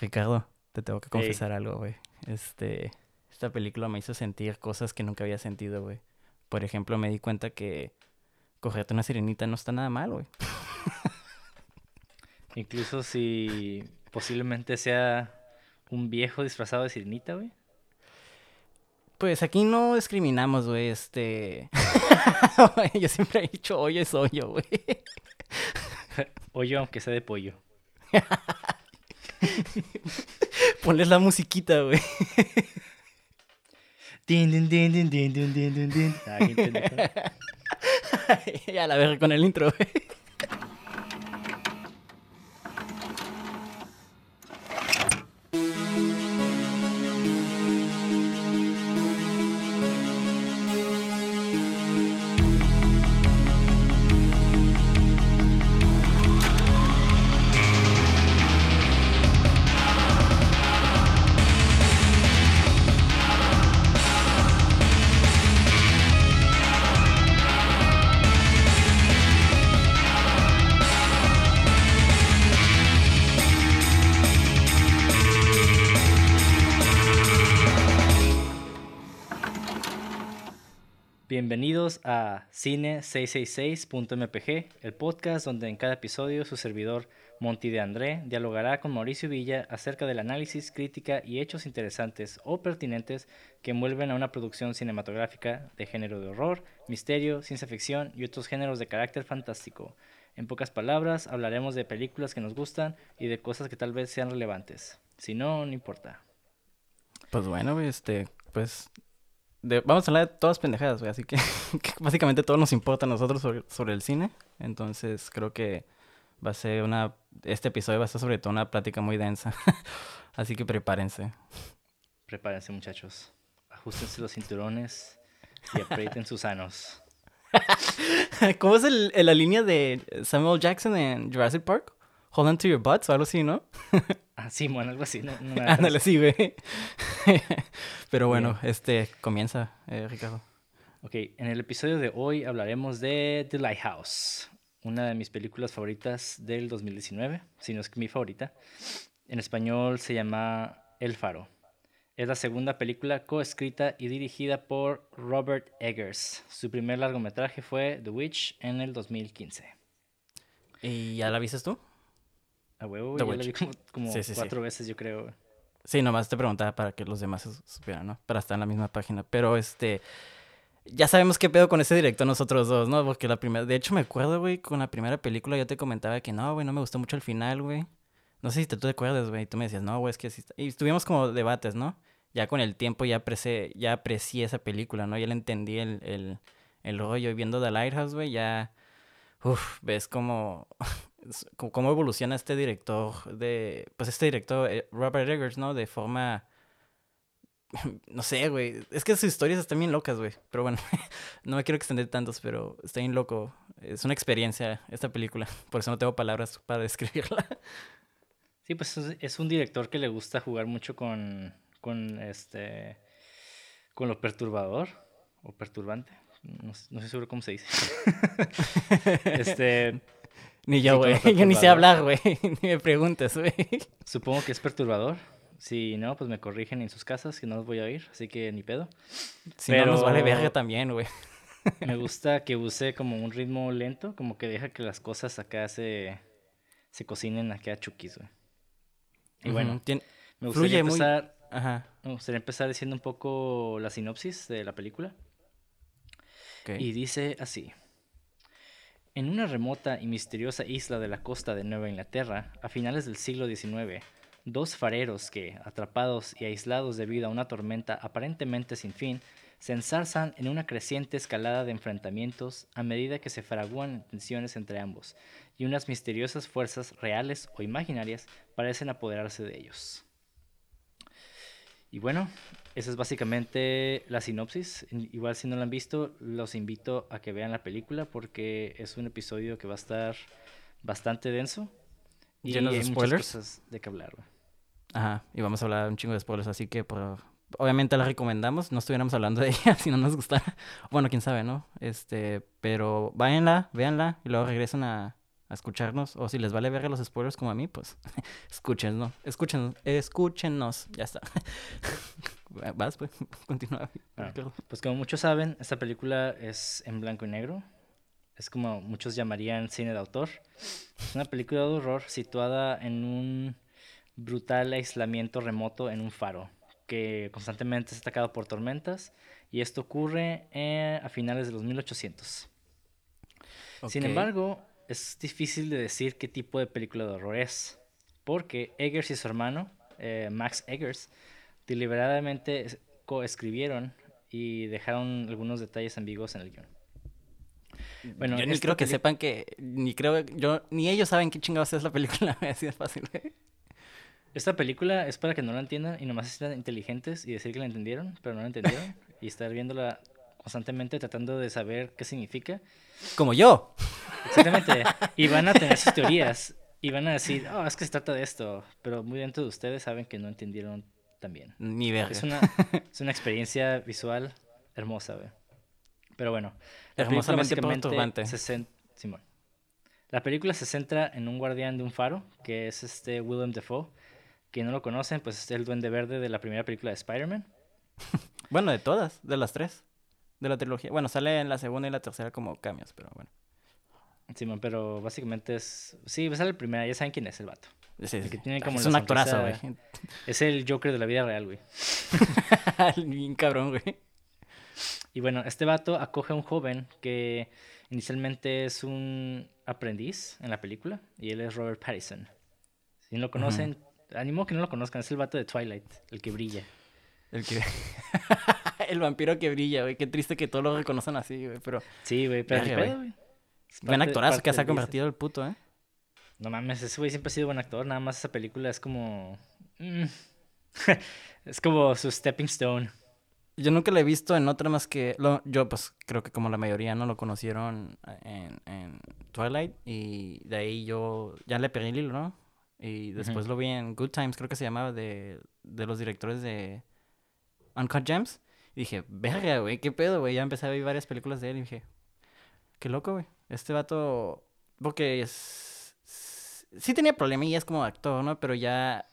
Ricardo, te tengo que confesar algo, güey. Este, esta película me hizo sentir cosas que nunca había sentido, güey. Por ejemplo, me di cuenta que cogerte una sirenita no está nada mal, güey. Incluso si posiblemente sea un viejo disfrazado de sirenita, güey. Pues aquí no discriminamos, güey, este... Yo siempre he dicho hoyo es hoyo, güey. hoyo aunque sea de pollo. Ponles la musiquita, güey. Ya la verga con el intro, güey. Cine666.mpg, el podcast donde en cada episodio su servidor Monty de André dialogará con Mauricio Villa acerca del análisis, crítica y hechos interesantes o pertinentes que envuelven a una producción cinematográfica de género de horror, misterio, ciencia ficción y otros géneros de carácter fantástico. En pocas palabras, hablaremos de películas que nos gustan y de cosas que tal vez sean relevantes. Si no, no importa. Pues bueno, este, pues vamos a hablar de todas pendejadas, güey. Así que, básicamente todo nos importa a nosotros sobre, el cine. Entonces creo que va a ser una... Este episodio va a ser sobre todo una plática muy densa. así que prepárense. Prepárense, muchachos. Ajustense los cinturones y aprieten sus anos. ¿Cómo es el, la línea de Samuel Jackson en Jurassic Park? Hold on to your butts o algo así, ¿no? ah, sí, bueno, algo así. No, Ándale, sí, güey. Pero bueno, este, comienza, eh, Ricardo. Ok, en el episodio de hoy hablaremos de The Lighthouse, una de mis películas favoritas del 2019, si no es que mi favorita. En español se llama El Faro. Es la segunda película coescrita y dirigida por Robert Eggers. Su primer largometraje fue The Witch en el 2015. ¿Y ya la viste tú? A huevo, ya la vi como, cuatro veces, yo creo. Sí, nomás te preguntaba para que los demás supieran, ¿no? Para estar en la misma página. Pero este. Ya sabemos qué pedo con ese directo nosotros dos, ¿no? Porque la primera. De hecho, me acuerdo, güey, con la primera película yo te comentaba que no, güey, no me gustó mucho el final, güey. No sé si te, tú te acuerdas, güey. Y tú me decías, no, güey, es que así está. Y tuvimos como debates, ¿no? Ya con el tiempo ya aprecié, ya aprecié esa película, ¿no? Ya le entendí el, el, el rollo. Y viendo The Lighthouse, güey, ya. Uf, ves como cómo evoluciona este director de, pues este director, eh, Robert Eggers, ¿no? De forma, no sé, güey, es que sus historias están bien locas, güey, pero bueno, no me quiero extender tantos, pero está bien loco, es una experiencia esta película, por eso no tengo palabras para describirla. Sí, pues es un director que le gusta jugar mucho con, con este, con lo perturbador o perturbante, no, no sé seguro cómo se dice. este ni yo, güey. yo ni sé hablar, güey. ni me preguntes, güey. Supongo que es perturbador. Si no, pues me corrigen en sus casas, que no los voy a oír, así que ni pedo. Si Pero... no, nos vale verga también, güey. me gusta que use como un ritmo lento, como que deja que las cosas acá se, se cocinen acá a chukis, güey. Y bueno, me gustaría empezar... Ajá. Me gustaría empezar diciendo un poco la sinopsis de la película. Y dice así. En una remota y misteriosa isla de la costa de Nueva Inglaterra, a finales del siglo XIX, dos fareros que, atrapados y aislados debido a una tormenta aparentemente sin fin, se ensarzan en una creciente escalada de enfrentamientos a medida que se fragúan tensiones entre ambos, y unas misteriosas fuerzas reales o imaginarias parecen apoderarse de ellos. Y bueno, esa es básicamente la sinopsis. Igual si no la han visto, los invito a que vean la película porque es un episodio que va a estar bastante denso. Y Llenos de spoilers. cosas de que hablar. Ajá, y vamos a hablar un chingo de spoilers, así que obviamente la recomendamos. No estuviéramos hablando de ella si no nos gustara. Bueno, quién sabe, ¿no? Este, pero váyanla, véanla y luego regresan a, a escucharnos. O si les vale ver los spoilers como a mí, pues escúchenos, escúchenos, escúchenos. Ya está. Vas, pues, continúa. pues como muchos saben, esta película es en blanco y negro. Es como muchos llamarían cine de autor. Es una película de horror situada en un brutal aislamiento remoto en un faro, que constantemente es atacado por tormentas, y esto ocurre eh, a finales de los 1800. Sin embargo, es difícil de decir qué tipo de película de horror es, porque Eggers y su hermano, eh, Max Eggers, deliberadamente coescribieron y dejaron algunos detalles ambiguos en el guion. Bueno, yo ni creo que sepan que, ni creo, yo, ni ellos saben qué chingados es la película, así de fácil. Esta película es para que no la entiendan y nomás estén inteligentes y decir que la entendieron, pero no la entendieron, y estar viéndola constantemente tratando de saber qué significa. Como yo. Exactamente. Y van a tener sus teorías y van a decir, oh, es que se trata de esto. Pero muy dentro de ustedes saben que no entendieron también. Ni ver. Es una, es una experiencia visual hermosa, güey. Pero bueno. La Hermosamente perturbante. Se Simón. La película se centra en un guardián de un faro, que es este Willem Dafoe. Quien no lo conocen, pues es el duende verde de la primera película de Spider-Man. bueno, de todas, de las tres de la trilogía. Bueno, sale en la segunda y la tercera como cambios, pero bueno. Sí, pero básicamente es. Sí, sale el primero, ya saben quién es el vato. Sí, sí. es un actorazo, güey. Es el Joker de la vida real, güey. Bien cabrón, güey. Y bueno, este vato acoge a un joven que inicialmente es un aprendiz en la película y él es Robert Pattinson. Si no lo conocen, animo que no lo conozcan, es el vato de Twilight, el que brilla. El que. el vampiro que brilla, güey. Qué triste que todos lo reconocen así, güey. Pero. Sí, güey, pero. güey. Buen actorazo que se ha convertido el puto, ¿eh? No mames, ese güey siempre ha sido buen actor. Nada más esa película es como. Mm, es como su stepping stone. Yo nunca la he visto en otra más que. Lo, yo, pues, creo que como la mayoría no lo conocieron en, en Twilight. Y de ahí yo ya le pegué el hilo, ¿no? Y después lo vi en Good Times, creo que se llamaba, de, de los directores de Uncut Gems. Y dije, verga, güey, qué pedo, güey. Ya empecé a ver varias películas de él y dije, qué loco, güey. Este vato, porque es... Sí tenía problemillas como actor, ¿no? Pero ya...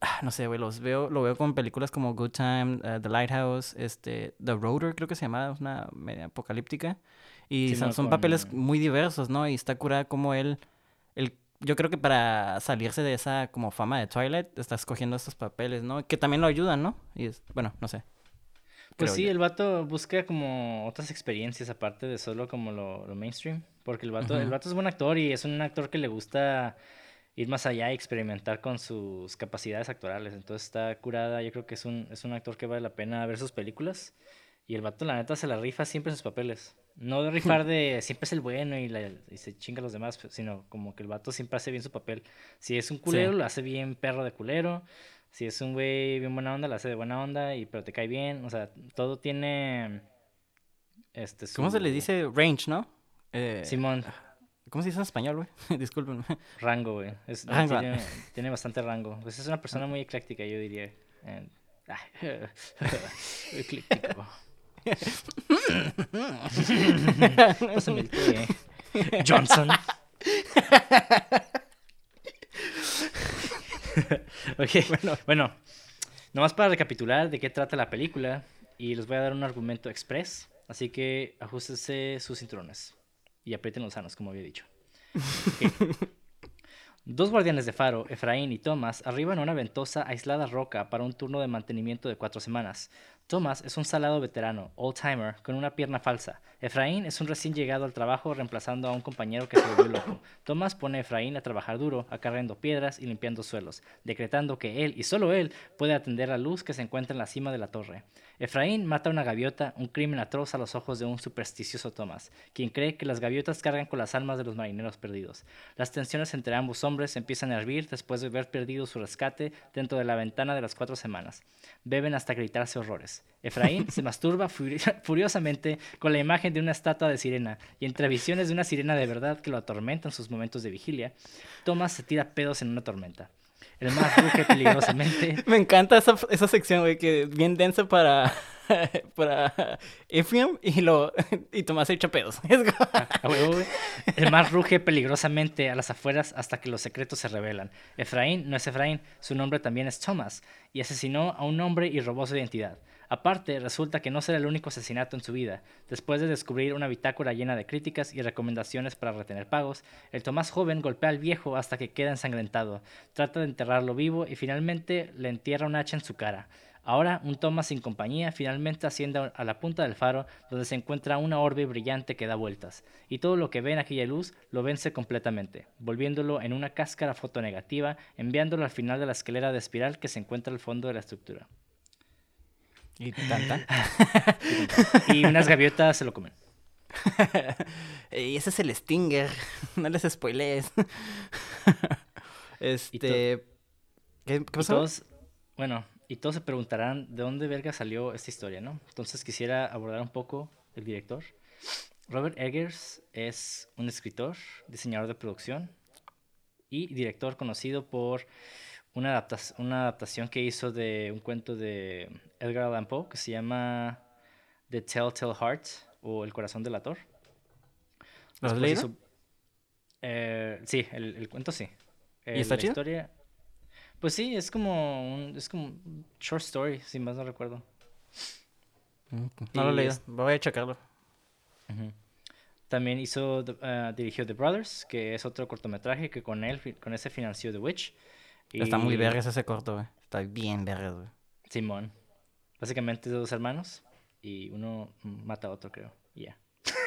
Ah, no sé, güey, los veo, lo veo con películas como Good Time, uh, The Lighthouse, este, The Roader, creo que se llama, una media apocalíptica. Y son, papeles muy diversos, ¿no? Y está curada como él, el yo creo que para salirse de esa como fama de Twilight, está escogiendo estos papeles, ¿no? Que también lo ayudan, ¿no? Y es, bueno, no sé. Pues sí, el vato busca como otras experiencias aparte de solo como lo, mainstream. Porque el vato, el vato es buen actor y es un actor que le gusta ir más allá y experimentar con sus capacidades actorales. Entonces está curada, yo creo que es un, es un actor que vale la pena ver sus películas. Y el vato, la neta, se la rifa siempre en sus papeles. No de rifar de siempre es el bueno y, se chinga a los demás, sino como que el vato siempre hace bien su papel. Si es un culero, lo hace bien perro de culero. Si es un güey bien buena onda, lo hace de buena onda, y pero te cae bien. O sea, todo tiene. Este, ¿Cómo se le dice range, no? Eh, Simón. ¿Cómo se dice en español, güey? Discúlpenme. Rango, güey. Tiene, bastante rango. Pues es una persona muy ecléctica, yo diría. ecléctico. Johnson. ok, bueno, bueno, nomás para recapitular de qué trata la película y les voy a dar un argumento express, así que ajustense sus cinturones y aprieten los sanos, como había dicho. Dos guardianes de faro, Efraín y Thomas, arriban a una ventosa, aislada roca para un turno de mantenimiento de cuatro semanas. Thomas es un salado veterano, old-timer, con una pierna falsa. Efraín es un recién llegado al trabajo reemplazando a un compañero que se volvió loco. Thomas pone a Efraín a trabajar duro, acarreando piedras y limpiando suelos, decretando que él y solo él puede atender la luz que se encuentra en la cima de la torre. Efraín mata a una gaviota, un crimen atroz a los ojos de un supersticioso Thomas, quien cree que las gaviotas cargan con las almas de los marineros perdidos. Las tensiones entre ambos hombres empiezan a hervir después de haber perdido su rescate dentro de la ventana de las cuatro semanas. Beben hasta gritarse horrores. Efraín se masturba furiosamente con la imagen de una estatua de sirena y entre visiones de una sirena de verdad que lo atormenta en sus momentos de vigilia, Thomas se tira pedos en una tormenta. El más ruge peligrosamente. Me encanta esa, esa sección, güey, que bien densa para, para Ephraim y, lo, y Tomás echa pedos. el más ruge peligrosamente a las afueras hasta que los secretos se revelan. Efraín no es Efraín, su nombre también es Thomas, y asesinó a un hombre y robó su identidad. Aparte, resulta que no será el único asesinato en su vida. Después de descubrir una bitácora llena de críticas y recomendaciones para retener pagos, el Tomás joven golpea al viejo hasta que queda ensangrentado, trata de enterrarlo vivo y finalmente le entierra un hacha en su cara. Ahora, un Tomás sin compañía finalmente asciende a la punta del faro donde se encuentra una orbe brillante que da vueltas, y todo lo que ve en aquella luz lo vence completamente, volviéndolo en una cáscara fotonegativa, enviándolo al final de la escalera de espiral que se encuentra al fondo de la estructura. Y tanta. y unas gaviotas se lo comen. y ese es el Stinger. No les spoilees. este. ¿Qué, pasó? bueno, y todos se preguntarán de dónde verga salió esta historia, ¿no? Entonces quisiera abordar un poco el director. Robert Eggers es un escritor, diseñador de producción y director conocido por una, adaptación, una adaptación que hizo de un cuento de Edgar Allan Poe que se llama The Telltale Heart o El corazón del ator. ¿Lo has leído? Eh, sí, el, cuento sí. ¿Y está la historia, Pues sí, es como un, es como short story, si más no recuerdo. No lo he leído, voy a checarlo. También hizo, uh, dirigió The Brothers, que es otro cortometraje que con él, con ese financió The Witch. Está muy vergas ese corto, güey. Está bien vergas, güey. Simón. Básicamente dos hermanos y uno mata a otro, creo. Y ya.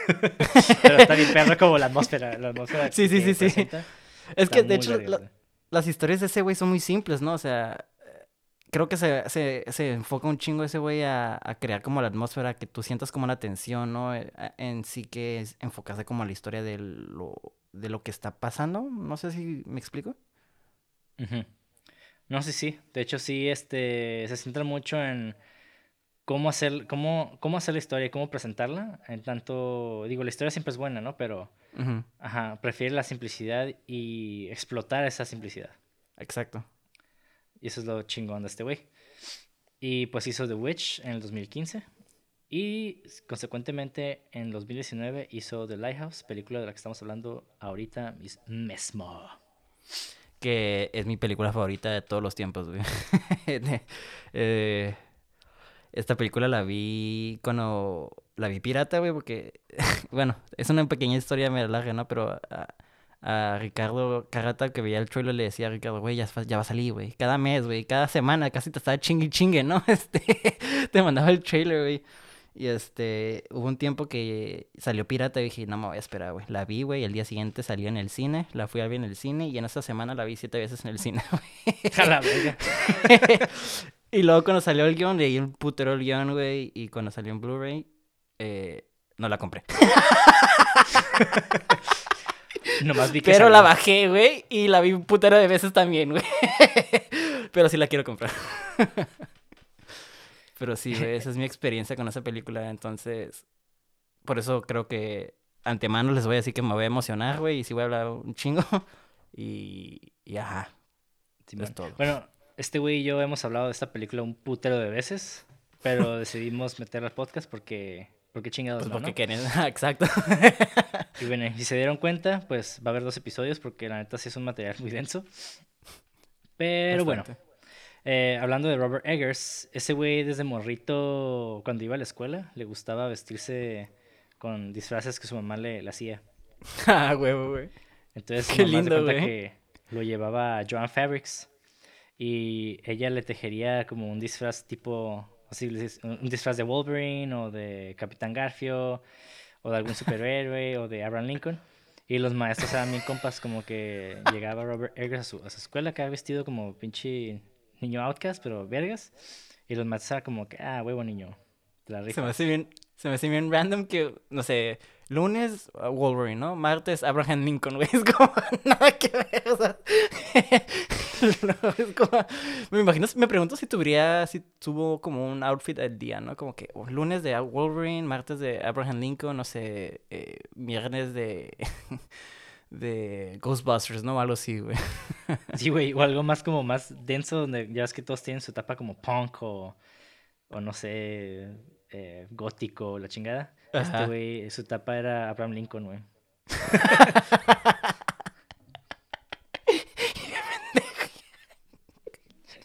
Pero está bien perro como la atmósfera. La atmósfera sí, sí, sí, sí. Es que, de hecho, las historias de ese güey son muy simples, ¿no? O sea, creo que se, se, se enfoca un chingo ese güey a, a, crear como la atmósfera, que tú sientas como la tensión, ¿no? Eh, en sí que es enfocarse como a la historia de lo, de lo que está pasando. No sé si me explico. No, sí, sí. De hecho, sí, este, se centra mucho en cómo hacer, cómo, cómo hacer la historia y cómo presentarla. En tanto, digo, la historia siempre es buena, ¿no? Pero, ajá, prefiere la simplicidad y explotar esa simplicidad. Exacto. Y eso es lo chingón de este güey. Y pues hizo The Witch en el 2015. Y consecuentemente en 2019 hizo The Lighthouse, película de la que estamos hablando ahorita mismo que es mi película favorita de todos los tiempos, güey. Eh, esta película la vi cuando la vi pirata, güey, porque, bueno, es una pequeña historia me larga, ¿no? Pero a, Ricardo Carrata que veía el trailer le decía a Ricardo, güey, ya, ya, va a salir, güey. Cada mes, güey, cada semana casi te estaba chingue chingue, ¿no? Este, te mandaba el trailer, güey. Y este, hubo un tiempo que salió pirata y dije, no me voy a esperar, güey. La vi, güey, el día siguiente salió en el cine, la fui a ver en el cine y en esta semana la vi siete veces en el cine, güey. Y luego cuando salió el guion, leí un putero el guion, güey, y cuando salió en Blu-ray, eh, no la compré. Nomás vi que Pero la bajé, güey, y la vi un putero de veces también, güey. Pero sí la quiero comprar. Pero sí, esa es mi experiencia con esa película. Entonces, por eso creo que antemano les voy a decir que me voy a emocionar, güey, y sí voy a hablar un chingo. Y, y ajá. Sí, es todo. Bueno, este güey y yo hemos hablado de esta película un putero de veces, pero decidimos meterla al podcast porque. Porque chingados, pues porque quieren, exacto. y bueno, si se dieron cuenta, pues va a haber dos episodios porque la neta sí es un material muy denso. Pero bueno, eh, hablando de Robert Eggers, ese güey desde morrito, cuando iba a la escuela, le gustaba vestirse con disfraces que su mamá le, hacía. ah, huevo, güey. Entonces, Qué lindo, güey. que lo llevaba a Joan Fabrics y ella le tejería como un disfraz tipo, así, un disfraz de Wolverine o de Capitán Garfio o de algún superhéroe o de Abraham Lincoln. Y los maestros eran mi compas, como que llegaba Robert Eggers a su, a su escuela, que había vestido como pinche niño outcast, pero vergas. Y los matas como que, ah, huevo niño. se me hace bien, se me hace bien random que, no sé, lunes uh, Wolverine, ¿no? Martes Abraham Lincoln, güey. Es como nada que ver, o sea. es como, me imagino, me pregunto si tuviera, si tuvo como un outfit al día, ¿no? Como que oh, lunes de Wolverine, martes de Abraham Lincoln, no sé, eh, viernes de de Ghostbusters, ¿no? Algo así, güey. Sí, güey, o algo más como más denso, donde ya ves que todos tienen su etapa como punk o, o no sé, eh, gótico, la chingada. Este güey, su etapa era Abraham Lincoln, güey.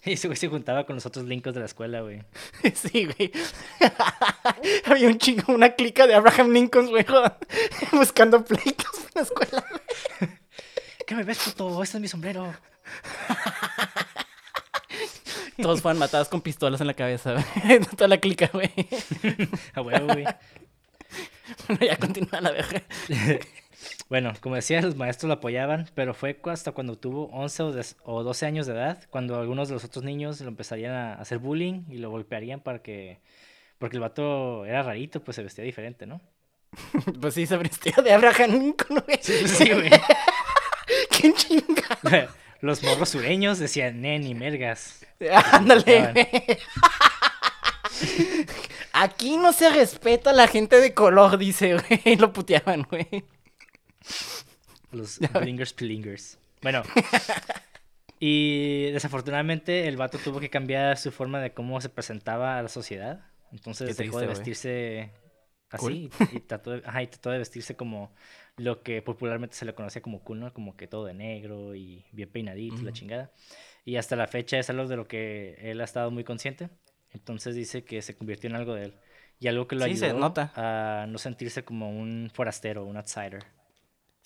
Y ese güey se juntaba con los otros Lincolns de la escuela, güey. Sí, güey. Había un chingo, una clica de Abraham Lincoln, güey, buscando pleitos en la escuela. ¿Qué me ves, puto? Este es mi sombrero. Todos fueron matados con pistolas en la cabeza, güey. Toda la clica, güey. A huevo, güey. Bueno, ya continúa la verga. Bueno, como decía, los maestros lo apoyaban, pero fue hasta cuando tuvo 11 o 12 años de edad, cuando algunos de los otros niños lo empezarían a hacer bullying y lo golpearían para que... Porque el vato era rarito, pues se vestía diferente, ¿no? pues sí, se vestía de Abraham Lincoln, güey. Sí, güey. ¡Qué chingada! Los morros sureños decían, nen mergas. Ándale, Aquí no se respeta a la gente de color, dice, güey. Lo puteaban, güey. Los blingers plingers. Bueno. y desafortunadamente el vato tuvo que cambiar su forma de cómo se presentaba a la sociedad. Entonces dejó de vestirse así y, trató de, trató de vestirse como lo que popularmente se le conocía como cool, ¿no? Como que todo de negro y bien peinadito, la chingada. Y hasta la fecha es algo de lo que él ha estado muy consciente. Entonces dice que se convirtió en algo de él. Y algo que lo ayudó a no sentirse como un forastero, un outsider.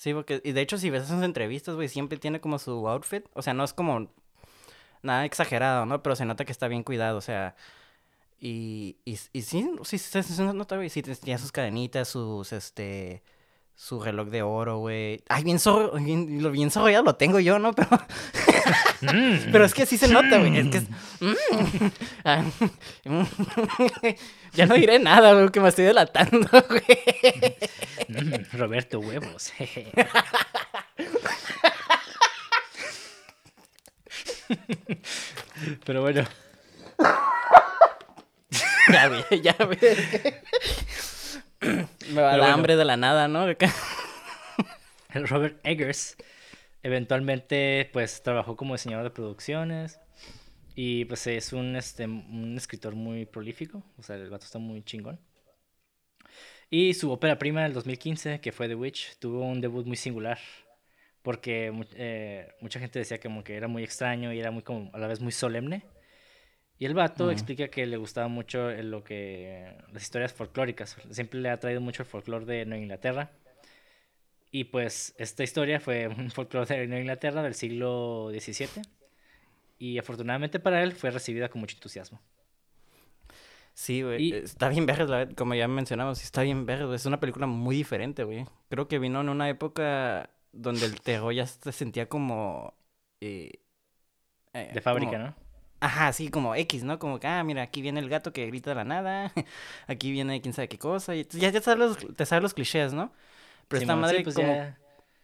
Sí, porque, y de hecho, si ves esas entrevistas, güey, siempre tiene como su outfit. O sea, no es como nada exagerado, ¿no? Pero se nota que está bien cuidado, o sea. Y, y, y sí, sí, se, nota, güey. Sí, tiene sus cadenitas, sus, este su reloj de oro, güey. Ay, bien, zorro, bien, bien ya lo tengo yo, ¿no? Pero, mm. pero es que sí se nota, güey. Es que mm. ah, ya no diré nada, güey, que me estoy delatando, güey. Mm, Roberto Huevos. pero bueno. ya, güey, ya, güey. Me va la hambre de la nada, ¿no? Robert Eggers eventualmente pues trabajó como diseñador de producciones y pues es un, este, un escritor muy prolífico, o sea, el gato está muy chingón. Y su ópera prima del 2015, que fue The Witch, tuvo un debut muy singular, porque eh, mucha gente decía como que era muy extraño y era muy como a la vez muy solemne. Y el vato explica que le gustaba mucho lo que las historias folclóricas. Siempre le ha traído mucho el folclore de Nueva Inglaterra. Y pues esta historia fue un folclore de Nueva Inglaterra del siglo XVII. Y afortunadamente para él fue recibida con mucho entusiasmo. Sí, güey. Está bien verde, como ya mencionamos, está bien verde. Es una película muy diferente, güey. Creo que vino en una época donde el terror ya se sentía como... Eh, de fábrica, ¿no? Ajá, sí, como X, ¿no? Como que, ah, mira, aquí viene el gato que grita de la nada, aquí viene quién sabe qué cosa, y ya, ya sabes los, te sabes los clichés, ¿no? Pero esta madre pues como...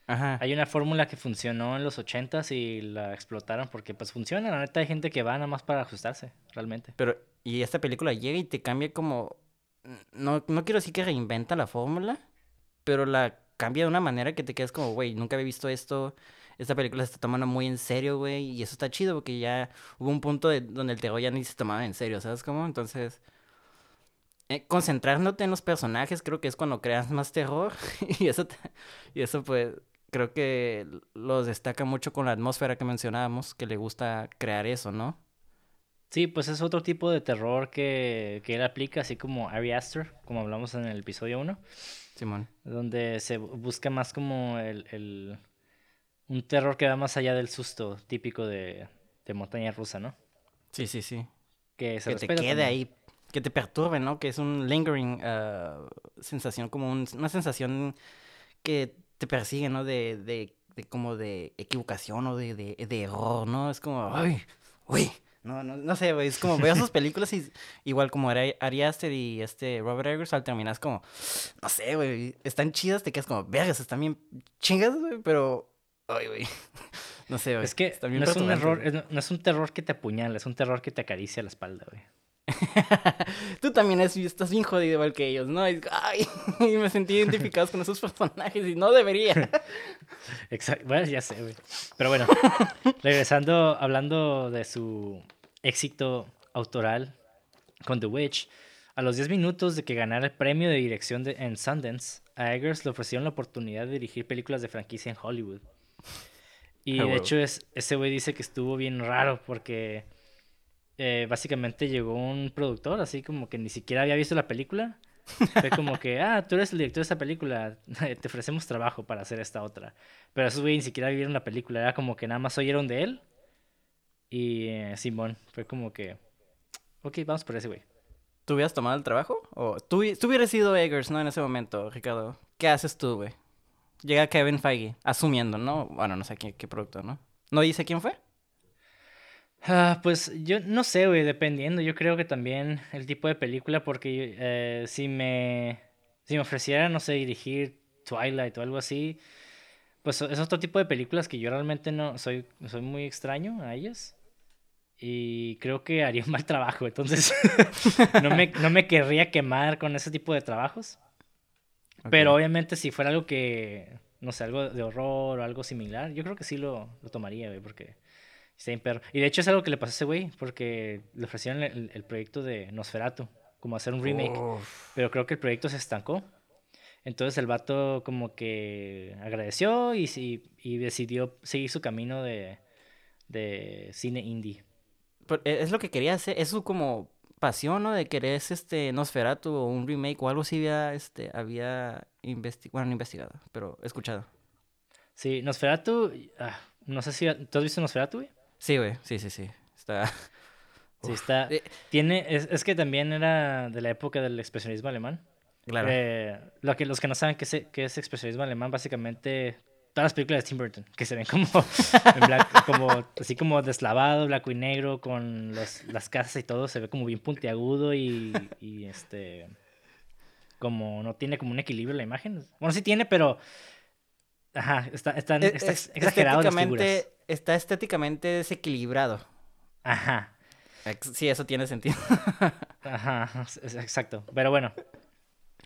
Ajá. Hay una fórmula que funcionó en los ochentas y la explotaron porque pues funciona, la neta hay gente que va nada más para ajustarse, realmente. Pero, y esta película llega y te cambia como... No, no quiero decir que reinventa la fórmula, pero la cambia de una manera que te quedas como, güey, nunca había visto esto, esta película se está tomando muy en serio, güey, y eso está chido porque ya hubo un punto de, donde el terror ya ni se tomaba en serio, ¿sabes cómo? Entonces, eh, concentrándote en los personajes creo que es cuando creas más terror y eso, y eso pues creo que los destaca mucho con la atmósfera que mencionábamos, que le gusta crear eso, ¿no? Sí, pues es otro tipo de terror que, que él aplica, así como Ari Aster, como hablamos en el episodio 1. Simón. Donde se busca más como el, un terror que va más allá del susto típico de, montaña rusa, ¿no? Sí, sí, sí. Que, se te quede ahí, que te perturbe, ¿no? Que es un lingering uh, sensación, como una sensación que te persigue, ¿no? De, de, de como de equivocación o de, de, error, ¿no? Es como, ay, uy. No, no, no sé, güey, es como veo sus películas y igual como era Ari Aster y este Robert Eggers, al terminar es como, no sé, güey, están chidas, te quedas como, vergas, están bien chingas, güey, pero Ay, güey. No sé, güey. Es que no es un error, no es un terror que te apuñala, es un terror que te acaricia la espalda, güey. Tú también estás bien jodido igual que ellos, ¿no? Y, ay, y me sentí identificado con esos personajes y no debería. Exacto, bueno, ya sé, güey. Pero bueno, regresando, hablando de su éxito autoral con The Witch, a los 10 minutos de que ganara el premio de dirección de, en Sundance, a Eggers le ofrecieron la oportunidad de dirigir películas de franquicia en Hollywood. Y de hecho es, ese güey dice que estuvo bien raro porque eh, básicamente llegó un productor así como que ni siquiera había visto la película. Fue como que, ah, tú eres el director de esta película, te ofrecemos trabajo para hacer esta otra. Pero esos güey ni siquiera vieron la película, era como que nada más oyeron de él. Y eh, Simón, fue como que, ok, vamos por ese güey. ¿Tú hubieras tomado el trabajo? ¿O tú, tú hubieras sido Eggers, ¿no? En ese momento, Ricardo. ¿Qué haces tú, güey? Llega Kevin Feige, asumiendo, ¿no? Bueno, no sé qué, qué producto, ¿no? ¿No dice quién fue? Ah, pues yo no sé, güey, dependiendo. Yo creo que también el tipo de película, porque eh, si me si me ofreciera, no sé, dirigir Twilight o algo así, pues es otro tipo de películas que yo realmente no soy, soy muy extraño a ellas. Y creo que haría un mal trabajo, entonces no, me, no me querría quemar con ese tipo de trabajos. Pero obviamente si fuera algo que, no sé, algo de horror o algo similar, yo creo que sí lo, lo tomaría, güey, porque está bien perro. Y de hecho es algo que le pasó a ese güey, porque le ofrecieron el, proyecto de Nosferatu, como hacer un remake. Pero creo que el proyecto se estancó. Entonces el vato como que agradeció y, y decidió seguir su camino de, de cine indie. E, es lo que quería hacer, es su como pasión, ¿no? De querer este Nosferatu o un remake o algo así había, este, había investigado, bueno, no investigado, pero escuchado. Sí, Nosferatu, ah, no sé si, ¿tú has visto Nosferatu, güey? Sí, güey, sí, sí, sí, está... Sí, está... Eh, tiene, es, es, que también era de la época del expresionismo alemán. Claro. Eh, lo que, los que no saben qué es, qué es expresionismo alemán, básicamente todas las películas de Tim Burton, que se ven como, como así como deslavado, blanco y negro, con las casas y todo, se ve como bien puntiagudo y, y, este como no tiene como un equilibrio la imagen. Bueno, sí tiene, pero ajá, está, está, e, está exagerado estéticamente, Está estéticamente desequilibrado. Ajá. Sí, eso tiene sentido. Ajá, exacto. Pero bueno,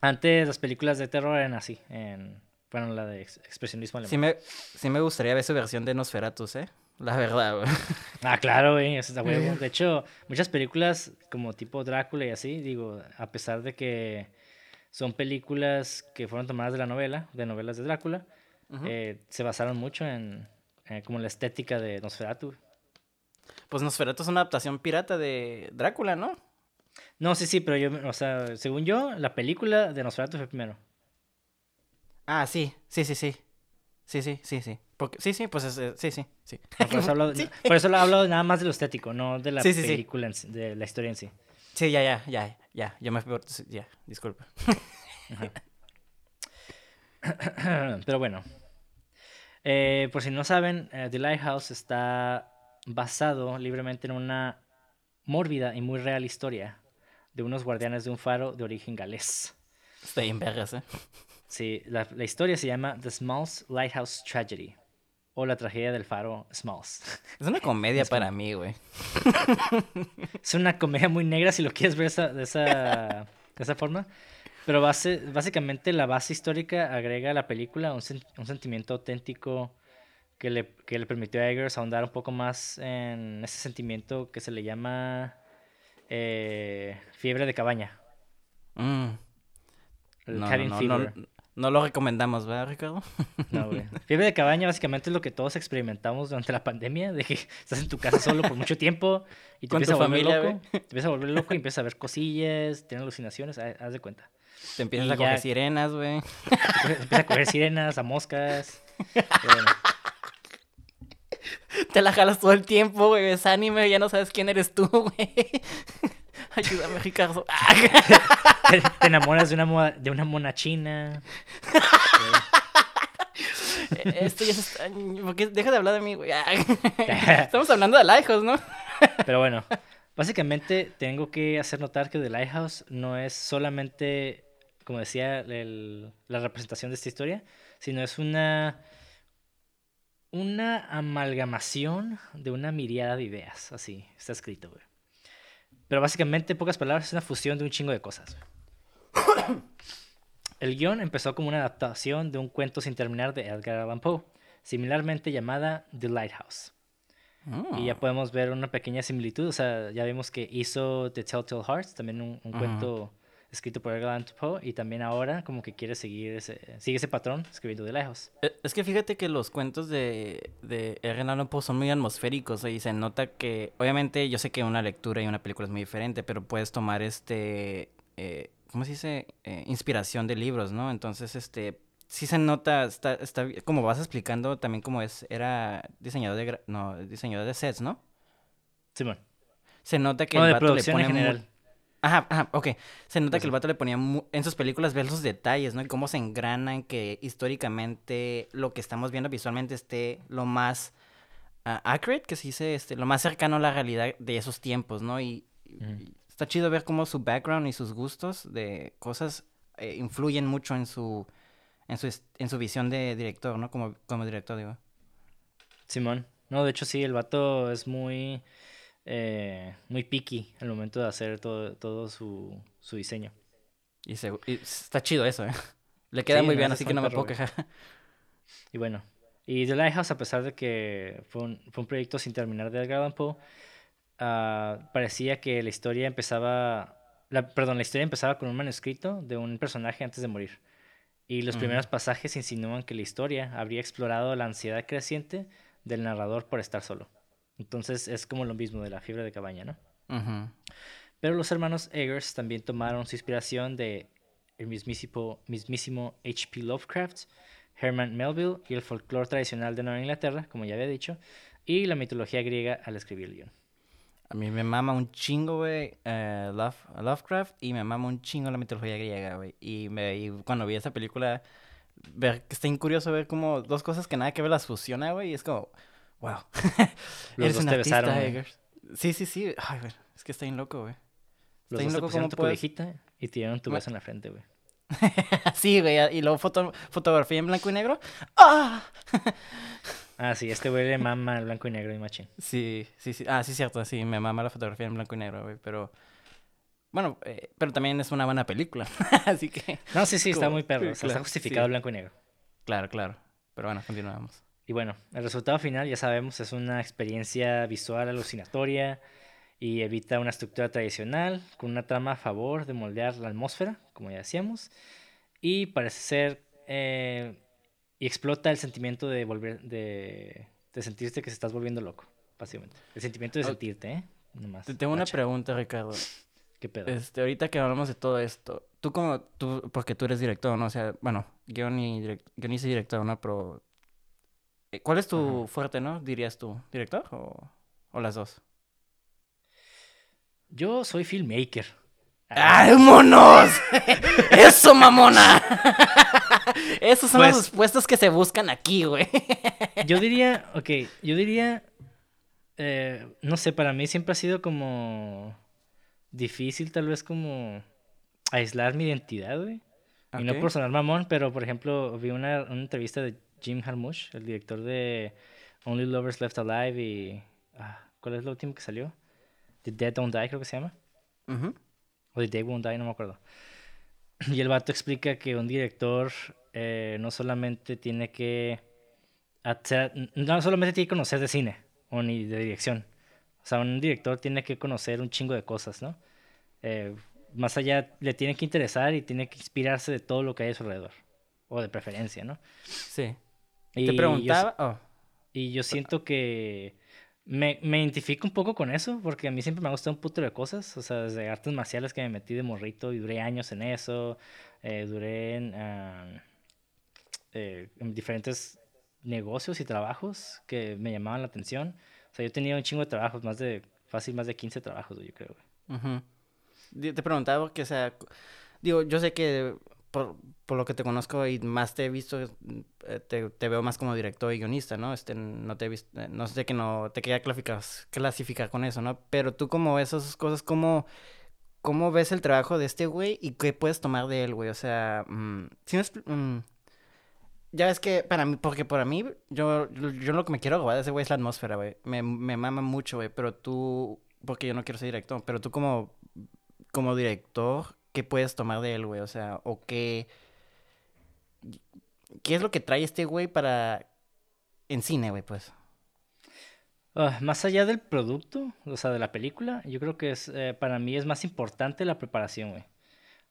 antes las películas de terror eran así, en bueno, la de expresionismo alemán. Sí me, sí me gustaría ver su versión de Nosferatus, ¿eh? La verdad, güey. Ah, claro, güey, eso está huevo. De hecho, muchas películas como tipo Drácula y así, digo, a pesar de que son películas que fueron tomadas de la novela, de novelas de Drácula, eh, se basaron mucho en, eh, como la estética de Nosferatu. Pues Nosferatu es una adaptación pirata de Drácula, ¿no? No, sí, sí, pero yo, o sea, según yo, la película de Nosferatu fue primero. Ah, sí, sí, sí, sí. Sí, sí, sí, sí. Porque, sí, sí, pues eh, sí, sí, sí. por, eso hablo, por eso hablo nada más de lo estético, no de la película, de la historia en sí. Sí, ya, ya, ya, ya. Yo me... Ya, disculpa. Pero bueno. Eh, por si no saben, eh, The Lighthouse está basado libremente en una mórbida y muy real historia de unos guardianes de un faro de origen galés. Está en vergas, ¿eh? Sí, la, historia se llama The Smalls Lighthouse Tragedy. O la tragedia del faro Smalls. Es una comedia para mí, güey. Es una comedia muy negra si lo quieres ver de, esa, esa forma. Pero base, básicamente la base histórica agrega a la película un, un sentimiento auténtico que le, que le, permitió a Eggers ahondar un poco más en ese sentimiento que se le llama eh, fiebre de cabaña. Mm. El no, no, no lo recomendamos, ¿verdad, Ricardo? No, güey. Fiebre de cabaña básicamente es lo que todos experimentamos durante la pandemia, de que estás en tu casa solo por mucho tiempo y te empiezas a volver loco. Te empiezas a volver loco y empiezas a ver cosillas, tienes alucinaciones, haz de cuenta. Te empiezas a coger sirenas, güey. Te empiezas a coger sirenas, a moscas. Te la jalas todo el tiempo, güey. Es anime, ya no sabes quién eres tú, güey. Ayúdame, Ricardo. te, enamoras de una, de una mona china. Esto ya se. Porque deja de hablar de mí, güey. Estamos hablando de Lighthouse, ¿no? Pero bueno, básicamente tengo que hacer notar que The Lighthouse no es solamente, como decía, la representación de esta historia, sino es una una amalgamación de una miriada de ideas, así está escrito, güey. Pero básicamente, en pocas palabras, es una fusión de un chingo de cosas. El guion empezó como una adaptación de un cuento sin terminar de Edgar Allan Poe, similarmente llamada The Lighthouse. Y ya ah. podemos ver una pequeña similitud, o sea, ya vimos que hizo The Telltale Hearts, también un, cuento escrito por Edgar Allan Poe, y también ahora como que quiere seguir ese, sigue ese patrón escribiendo The Lighthouse. Eh, es que fíjate que los cuentos de, de Edgar Allan Poe son muy atmosféricos, y se nota que, obviamente yo sé que una lectura y una película es muy diferente, pero puedes tomar este... Eh, ¿cómo se dice? Eh, inspiración de libros, ¿no? Entonces, este, sí se nota, está, está, como vas explicando también como es, era diseñador de, no, diseñador de sets, ¿no? Simón. Se nota que el vato le pone en general. Ajá, ajá, ok. Se nota que el vato le ponía en sus películas ver los detalles, ¿no? Y cómo se engranan que históricamente lo que estamos viendo visualmente esté lo más uh, accurate, que se dice, este, lo más cercano a la realidad de esos tiempos, ¿no? y está chido ver cómo su background y sus gustos de cosas eh, influyen mucho en su, en su, en su visión de director, ¿no? Como, como director, digo. Simón. No, de hecho sí, el vato es muy, eh, muy picky al momento de hacer todo, todo su, su diseño. Y, está chido eso, ¿eh? Le queda muy bien, así que no me puedo quejar. Y bueno, y The Lighthouse, a pesar de que fue un, fue un proyecto sin terminar de Edgar Allan Poe, Ah, parecía que la historia empezaba, la, perdón, la historia empezaba con un manuscrito de un personaje antes de morir. Y los primeros pasajes insinúan que la historia habría explorado la ansiedad creciente del narrador por estar solo. Entonces es como lo mismo de la fiebre de cabaña, ¿no? Pero los hermanos Eggers también tomaron su inspiración de el mismísimo, mismísimo H.P. Lovecraft, Herman Melville y el folclore tradicional de Nueva Inglaterra, como ya había dicho, y la mitología griega al escribir el guion. A mí me mama un chingo, güey, eh, Lovecraft y me mama un chingo la mitología griega, güey. Y, me, cuando vi esa película, ver que está incurioso ver como dos cosas que nada que ver las fusiona, güey, y es como, wow. Los dos te besaron. Sí, sí, sí. Ay, güey, es que está bien loco, güey. Los dos loco te tu puedes... y te dieron tu beso en la frente, güey. sí, güey, y luego foto, fotografía en blanco y negro. ¡Ah! Ah, sí, este güey le mama el blanco y negro y machín. Sí, sí, sí. Ah, sí, cierto, sí, me mama la fotografía en blanco y negro, güey, pero... Bueno, eh, pero también es una buena película, así que... No, sí, sí, está muy perro, o sea, está justificado el blanco y negro. Claro, claro. Pero bueno, continuamos. Y bueno, el resultado final, ya sabemos, es una experiencia visual alucinatoria y evita una estructura tradicional con una trama a favor de moldear la atmósfera, como ya decíamos, y parece ser eh, y explota el sentimiento de volver, de, de sentirte que se estás volviendo loco, básicamente. El sentimiento de sentirte, ¿eh? Nomás. Te tengo una pregunta, Ricardo. ¿Qué pedo? Este, ahorita que hablamos de todo esto, tú como, tú, porque tú eres director, ¿no? O sea, bueno, guion y, direct, guionista y director, ¿no? Pero, ¿cuál es tu fuerte, no? Dirías tú, ¿director o, o las dos? Yo soy filmmaker. ¡Ay, monos! ¡Eso, mamona! Esos son pues puestos que se buscan aquí, güey. Yo diría, ok, yo diría, eh, no sé, para mí siempre ha sido como difícil tal vez como aislar mi identidad, güey. Y no por sonar mamón, pero por ejemplo, vi una, entrevista de Jim Harmush, el director de Only Lovers Left Alive y... Ah, ¿Cuál es lo último que salió? The Dead Don't Die, creo que se llama. O The Day Won't Die, no me acuerdo. Y el vato explica que un director eh, no solamente tiene que no solamente tiene que conocer de cine o ni de dirección. O sea, un director tiene que conocer un chingo de cosas, ¿no? Eh, más allá, le tiene que interesar y tiene que inspirarse de todo lo que hay a su alrededor. O de preferencia, ¿no? Sí. Y te preguntaba. Oh. Y yo siento que me, me, identifico un poco con eso, porque a mí siempre me ha gustado un puto de cosas. O sea, desde artes marciales que me metí de morrito y duré años en eso. Eh, duré en, eh, en, diferentes negocios y trabajos que me llamaban la atención. O sea, yo tenía un chingo de trabajos, más de, fácil, más de 15 trabajos, yo creo. Te preguntaba que, o sea, digo, yo sé que por, por, lo que te conozco y más te he visto, eh, te, te, veo más como director y guionista, ¿no? Este, no te he visto, eh, no sé que no te quería clasificar, clasificar con eso, ¿no? Pero tú como esas cosas, ¿cómo, ¿cómo ves el trabajo de este güey y qué puedes tomar de él, güey? O sea, si no es, ya es que para mí, porque para mí, yo, yo lo que me quiero robar de ese güey es la atmósfera, güey. Me, me mama mucho, güey, pero tú porque yo no quiero ser director, pero tú como, como director, ¿qué puedes tomar de él, güey? O sea, o qué... ¿Qué es lo que trae este güey para... en cine, güey, pues? Ah, más allá del producto, o sea, de la película, yo creo que es, eh, para mí es más importante la preparación, güey.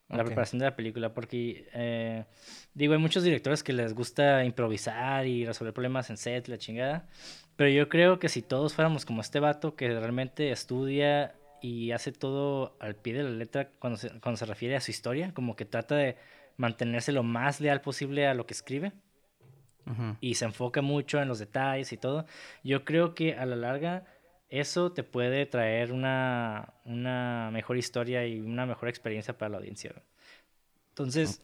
La preparación de la película, porque, eh, digo, hay muchos directores que les gusta improvisar y resolver problemas en set, la chingada. Pero yo creo que si todos fuéramos como este vato que realmente estudia y hace todo al pie de la letra cuando se, cuando se refiere a su historia, como que trata de mantenerse lo más leal posible a lo que escribe y se enfoca mucho en los detalles y todo, yo creo que a la larga eso te puede traer una, una mejor historia y una mejor experiencia para la audiencia. Entonces,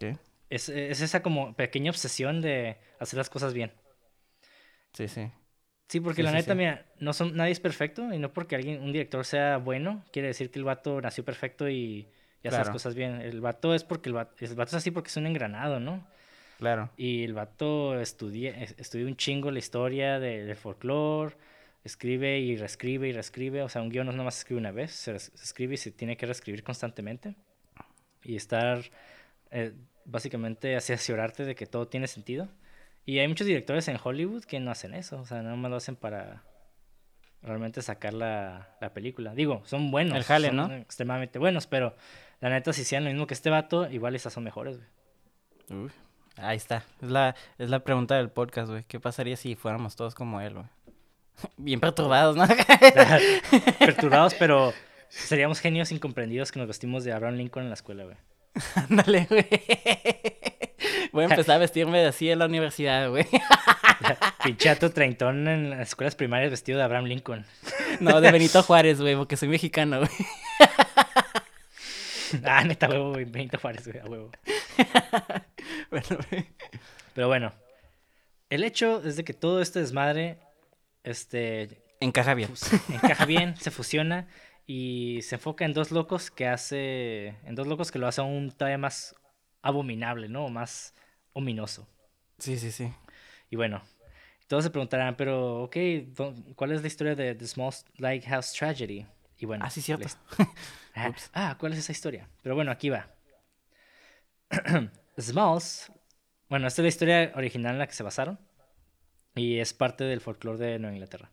es, es, esa como pequeña obsesión de hacer las cosas bien. Sí, sí. Sí, porque la neta, mira, no son, nadie es perfecto y no porque alguien, un director sea bueno, quiere decir que el vato nació perfecto y, hace las cosas bien. El vato es porque el vato, el vato es así porque es un engranado, ¿no? Claro. Y el vato estudia, estudia un chingo la historia del folclore, escribe y reescribe y reescribe. O sea, un guion no nomás se escribe una vez, se, escribe y se tiene que reescribir constantemente. Y estar, eh, básicamente, asegurarte de que todo tiene sentido. Y hay muchos directores en Hollywood que no hacen eso. O sea, no más lo hacen para realmente sacar la, la película. Digo, son buenos. El jale, son ¿no? Extremadamente buenos, pero la neta, si sean lo mismo que este vato, igual esas son mejores, güey. Ahí está. Es la, es la pregunta del podcast, güey. ¿Qué pasaría si fuéramos todos como él, güey? Bien perturbados, ¿no? perturbados, pero seríamos genios incomprendidos que nos vestimos de Abraham Lincoln en la escuela, güey. Ándale, güey. Voy a empezar a vestirme de así en la universidad, güey. Pinchato treintón en las escuelas primarias vestido de Abraham Lincoln. No, de Benito Juárez, güey, porque soy mexicano, güey. ah, neta, huevo, güey. Benito Juárez, güey, a huevo. Pero bueno, el hecho es de que todo este desmadre este encaja bien. Encaja bien, se fusiona y se enfoca en dos locos que hace en dos locos que lo hace aún todavía más abominable, ¿no? Más ominoso. Sí, sí, sí. Y bueno, todos se preguntarán, pero, ok, ¿cuál es la historia de The Small Lighthouse Tragedy? Y bueno. Ah, sí, cierto. ah, ah, ¿cuál es esa historia? Pero bueno, aquí va. Smalls, bueno, esta es la historia original en la que se basaron y es parte del folclore de Nueva Inglaterra.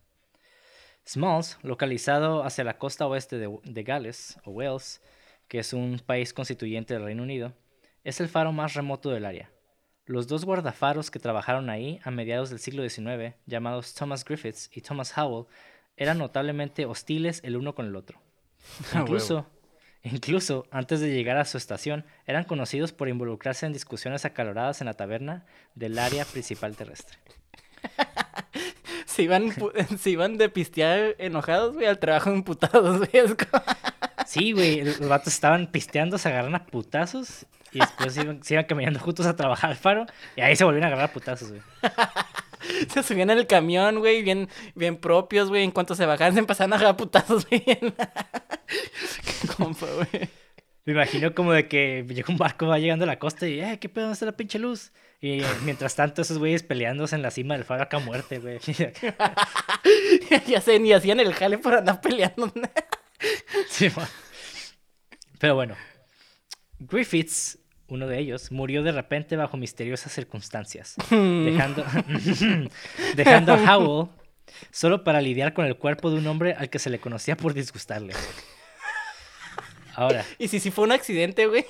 Smalls, localizado hacia la costa oeste de, Gales o Wales, que es un país constituyente del Reino Unido, es el faro más remoto del área. Los dos guardafaros que trabajaron ahí a mediados del siglo XIX, llamados Thomas Griffiths y Thomas Howell, eran notablemente hostiles el uno con el otro. Incluso, Incluso, antes de llegar a su estación, eran conocidos por involucrarse en discusiones acaloradas en la taberna del área principal terrestre. se, iban, se iban de pistear enojados, güey, al trabajo imputados, güey. Sí, güey, los vatos estaban pisteando, se agarran a putazos y después iban, se iban caminando juntos a trabajar al faro y ahí se volvieron a agarrar putazos, güey. Se subían en el camión, güey, bien, bien propios, güey. En cuanto se bajaban, se empezaban a agarrar putazos, güey. Qué compa, güey. Me imagino como de que llega un barco, va llegando a la costa y, eh, ¿qué pedo? ¿Dónde está la pinche luz? Y mientras tanto, esos güeyes peleándose en la cima del faro acá muerte, güey. ya sé, ni hacían el jale por andar peleando. sí, Pero bueno, Griffiths uno de ellos, murió de repente bajo misteriosas circunstancias, dejando, dejando a Howell solo para lidiar con el cuerpo de un hombre al que se le conocía por disgustarle. Ahora. ¿Y si, si fue un accidente, güey?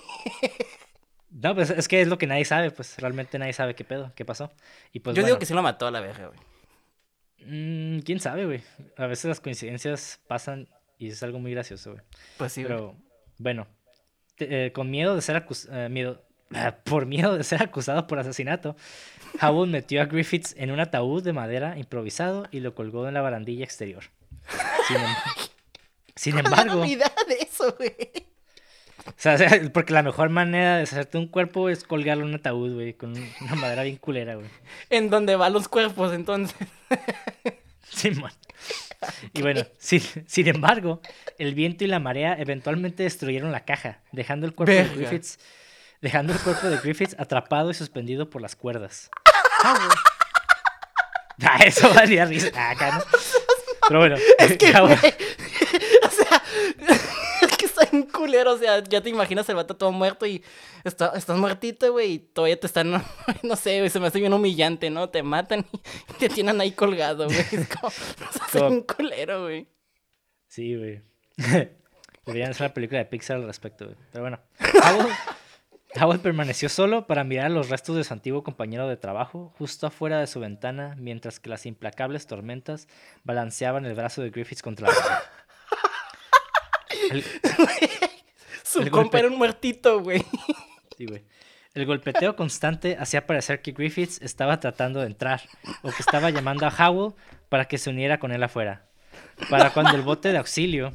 no, pues es que es lo que nadie sabe, pues realmente nadie sabe qué pedo, qué pasó. Y pues, Yo digo que sí lo mató a la vieja, güey. Mm, ¿Quién sabe, güey? A veces las coincidencias pasan y es algo muy gracioso, güey. Pues sí, Pero, bueno, eh, con miedo de ser acusado, eh, miedo, por miedo de ser acusado por asesinato, Howell metió a Griffiths en un ataúd de madera improvisado y lo colgó en la barandilla exterior. Sin, em-, embargo... la de eso, güey? O sea, porque la mejor manera de hacerte un cuerpo es colgarlo en un ataúd, güey, con una madera bien culera, güey. En donde van los cuerpos, entonces. Y bueno, sin, sin, embargo, el viento y la marea eventualmente destruyeron la caja, dejando el cuerpo de Griffiths, dejando el cuerpo de Griffiths atrapado y suspendido por las cuerdas. ah, ah eso valía risa. Ah. Pero bueno, es que, o sea, es que está en culero. O sea, ya te imaginas el vato todo muerto y está, estás muertito, güey, y todavía te están, no sé, güey, se me hace bien humillante, ¿no? Te matan y te tienen ahí colgado, güey. Es como, un culero, güey. Sí, güey. Deberían hacer una película de Pixar al respecto, güey. Pero bueno. Howard permaneció solo para mirar los restos de su antiguo compañero de trabajo justo afuera de su ventana mientras que las implacables tormentas balanceaban el brazo de Griffiths contra la el... Su compa era un muertito, güey. Sí, güey. El golpeteo constante hacía parecer que Griffiths estaba tratando de entrar o que estaba llamando a Howell para que se uniera con él afuera. Para cuando el bote de auxilio,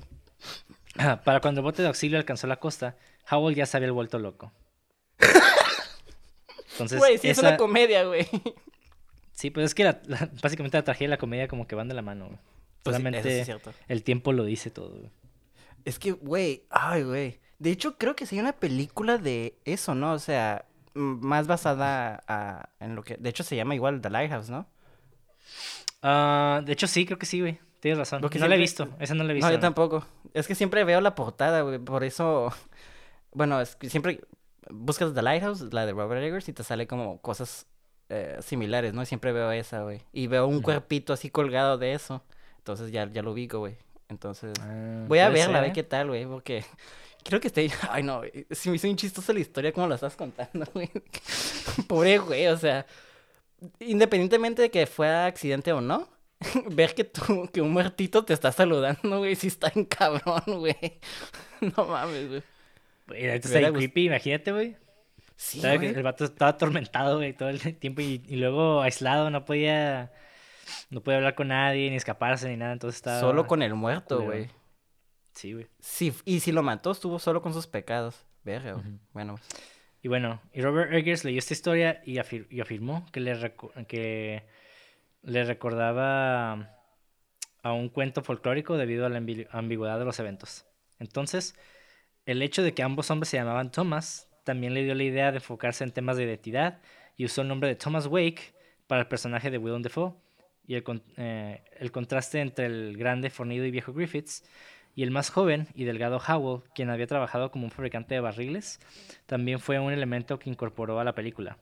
para cuando el bote de auxilio alcanzó la costa, Howell ya se había vuelto loco. Entonces, güey, sí es una comedia, güey. Sí, pues es que básicamente la tragedia y la comedia como que van de la mano, güey. Pues Solamente el tiempo lo dice todo, güey. Es que, güey, ay, güey. De hecho, creo que hay una película de eso, ¿no? O sea, más basada en lo que... De hecho, se llama igual The Lighthouse, ¿no? Ah, de hecho, sí, creo que sí, güey. Tienes razón. no la he visto. Esa no la he visto. No, yo tampoco. Es que siempre veo la portada, güey. Por eso... Bueno, es que siempre buscas The Lighthouse, la de Robert Eggers, y te sale como cosas eh, similares, ¿no? Siempre veo esa, güey. Y veo un cuerpito así colgado de eso. Entonces ya, ya lo ubico, güey. Entonces, ah, voy a verla, a ver qué tal, güey, porque creo que estoy... Ay, no, si me hizo un chistoso la historia como la estás contando, güey. Pobre güey, o sea, independientemente de que fue accidente o no, ver que tú, que un muertito te está saludando, güey, sí está en cabrón, güey. No mames, güey. Esto está creepy, imagínate, güey. Sí, El vato estaba atormentado, güey, todo el tiempo y, luego aislado, no podía no podía hablar con nadie, ni escaparse, ni nada, entonces estaba... Solo con el muerto, güey. Sí, güey. Sí, y si lo mató, estuvo solo con sus pecados. Verga, Bueno. Y bueno, y Robert Eggers leyó esta historia y, afirmó que le, que le recordaba a un cuento folclórico debido a la ambigüedad de los eventos. Entonces, el hecho de que ambos hombres se llamaban Thomas también le dio la idea de enfocarse en temas de identidad y usó el nombre de Thomas Wake para el personaje de Willem Dafoe y el, eh, el contraste entre el grande, fornido y viejo Griffiths y el más joven y delgado Howell, quien había trabajado como un fabricante de barriles, también fue un elemento que incorporó a la película.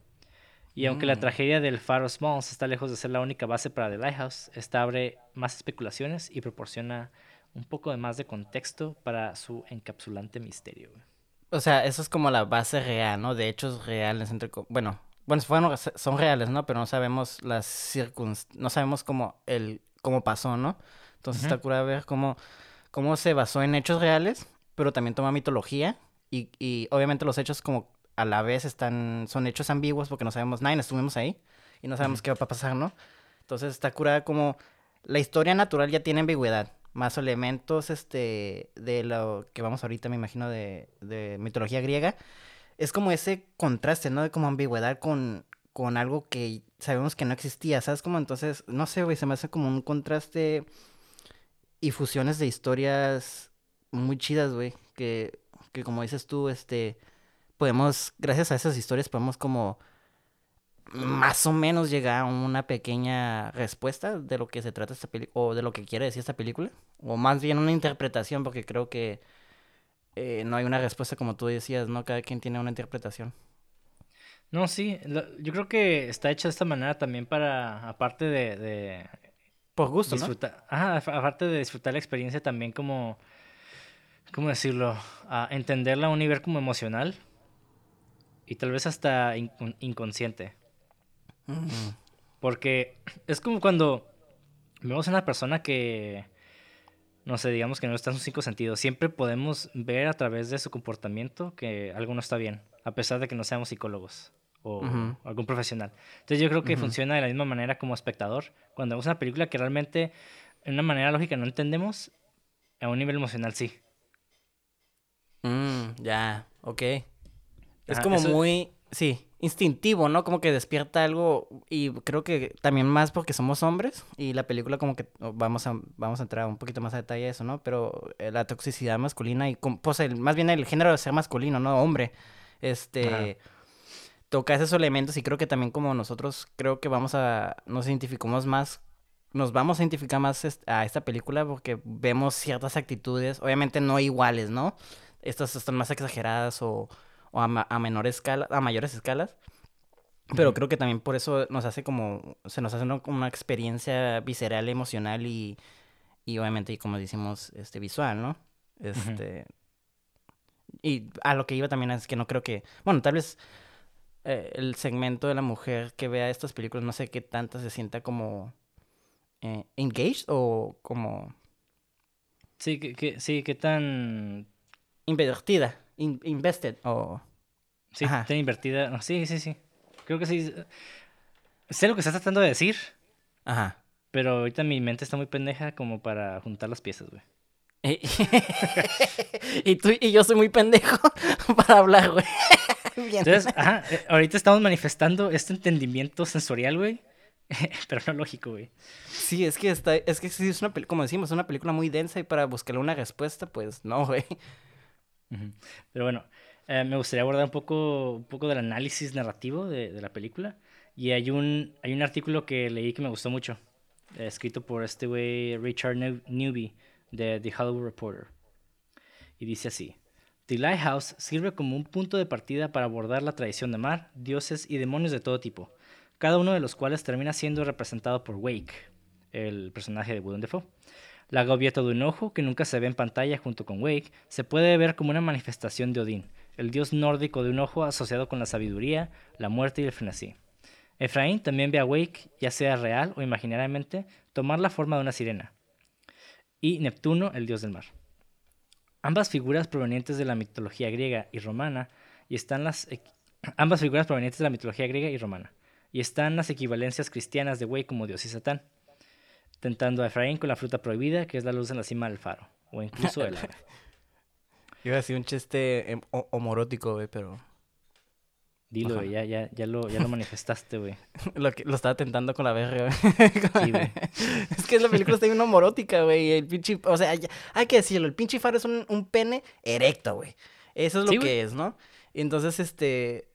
Y aunque la mm. tragedia del Faro Smalls está lejos de ser la única base para The Lighthouse, esta abre más especulaciones y proporciona un poco de más de contexto para su encapsulante misterio. O sea, eso es como la base real, ¿no? De hechos reales entre... Bueno, bueno, son reales, ¿no? Pero no sabemos las circunstancias, no sabemos cómo, el, cómo pasó, ¿no? Entonces está cura ver cómo, cómo se basó en hechos reales, pero también toma mitología y, y obviamente los hechos como a la vez están, son hechos ambiguos porque no sabemos nada, estuvimos ahí y no sabemos qué va a pasar, ¿no? Entonces está curada como la historia natural ya tiene ambigüedad más elementos este de lo que vamos ahorita me imagino de, de mitología griega es como ese contraste no de como ambigüedad con con algo que sabemos que no existía sabes como entonces no sé güey se me hace como un contraste y fusiones de historias muy chidas güey que que como dices tú este podemos gracias a esas historias podemos como más o menos llega a una pequeña respuesta de lo que se trata esta película, o de lo que quiere decir esta película, o más bien una interpretación, porque creo que eh, no hay una respuesta como tú decías, ¿no? Cada quien tiene una interpretación. No, sí, yo creo que está hecha de esta manera también para, aparte de... Por gusto, disfrutar, Ajá, aparte de disfrutar la experiencia también como, ¿cómo decirlo? A entenderla a un nivel como emocional y tal vez hasta inconsciente. Porque es como cuando vemos a una persona que, no sé, digamos que no está en sus cinco sentidos. Siempre podemos ver a través de su comportamiento que algo no está bien, a pesar de que no seamos psicólogos o algún profesional. Entonces yo creo que funciona de la misma manera como espectador. Cuando vemos una película que realmente en una manera lógica no entendemos, a un nivel emocional sí. Mm, ya, ok. Es como muy, sí, instintivo, ¿no? Como que despierta algo y creo que también más porque somos hombres y la película como que vamos a vamos a entrar un poquito más a detalle de eso, ¿no? Pero eh, la toxicidad masculina y pues el, más bien el género de ser masculino, ¿no? Hombre, este toca esos elementos y creo que también como nosotros creo que vamos a nos identificamos más nos vamos a identificar más a esta película porque vemos ciertas actitudes, obviamente no iguales, ¿no? Estas están más exageradas o, o a, menor escala, a mayores escalas. Pero creo que también por eso nos hace como, se nos hace una, una experiencia visceral, emocional y, y obviamente, como decimos, este, visual, ¿no? Este, Y a lo que iba también es que no creo que, bueno, tal vez eh, el segmento de la mujer que vea estas películas, no sé qué tanto se sienta como eh, engaged o como... Sí, que, sí, qué tan... Invertida, invested o... Sí, tan invertida. sí, sí, sí. Creo que sí. Sé lo que estás tratando de decir. Ajá. Pero ahorita mi mente está muy pendeja como para juntar las piezas, güey. y tú y yo soy muy pendejo para hablar, güey. Entonces, ajá, eh, ahorita estamos manifestando este entendimiento sensorial, güey. Pero no lógico, güey. Sí, es que está, es que es una como decimos, es una película muy densa y para buscarle una respuesta, pues no, güey. Pero bueno, eh, me gustaría abordar un poco, un poco del análisis narrativo de, la película. Y hay un, hay un artículo que leí que me gustó mucho, eh, escrito por este güey Richard Newby de The Hollywood Reporter. Y dice así. The Lighthouse sirve como un punto de partida para abordar la tradición de mar, dioses y demonios de todo tipo, cada uno de los cuales termina siendo representado por Wake, el personaje de Willem Dafoe. La gaviota de un ojo, que nunca se ve en pantalla junto con Wake, se puede ver como una manifestación de Odín, el dios nórdico de un ojo asociado con la sabiduría, la muerte y el frenesí. Efraín también ve a Wake, ya sea real o imaginariamente, tomar la forma de una sirena. Y Neptuno, el dios del mar. Ambas figuras provenientes de la mitología griega y romana, y están las ambas figuras provenientes de la mitología griega y romana, y están las equivalencias cristianas de Wake como dios y Satán, tentando a Efraín con la fruta prohibida, que es la luz en la cima del faro, o incluso el ave. Iba a decir un chiste em, homorótico, güey, pero... Dilo, güey, ya, ya, ya, lo, ya lo manifestaste, güey. lo, lo estaba tentando con la verga, güey. sí, güey. Es que la película está bien homorótica, güey. El pinche... O sea, hay que decirlo, el pinche faro es un, un pene erecto, güey. Eso es lo que es, ¿no? Y entonces, este...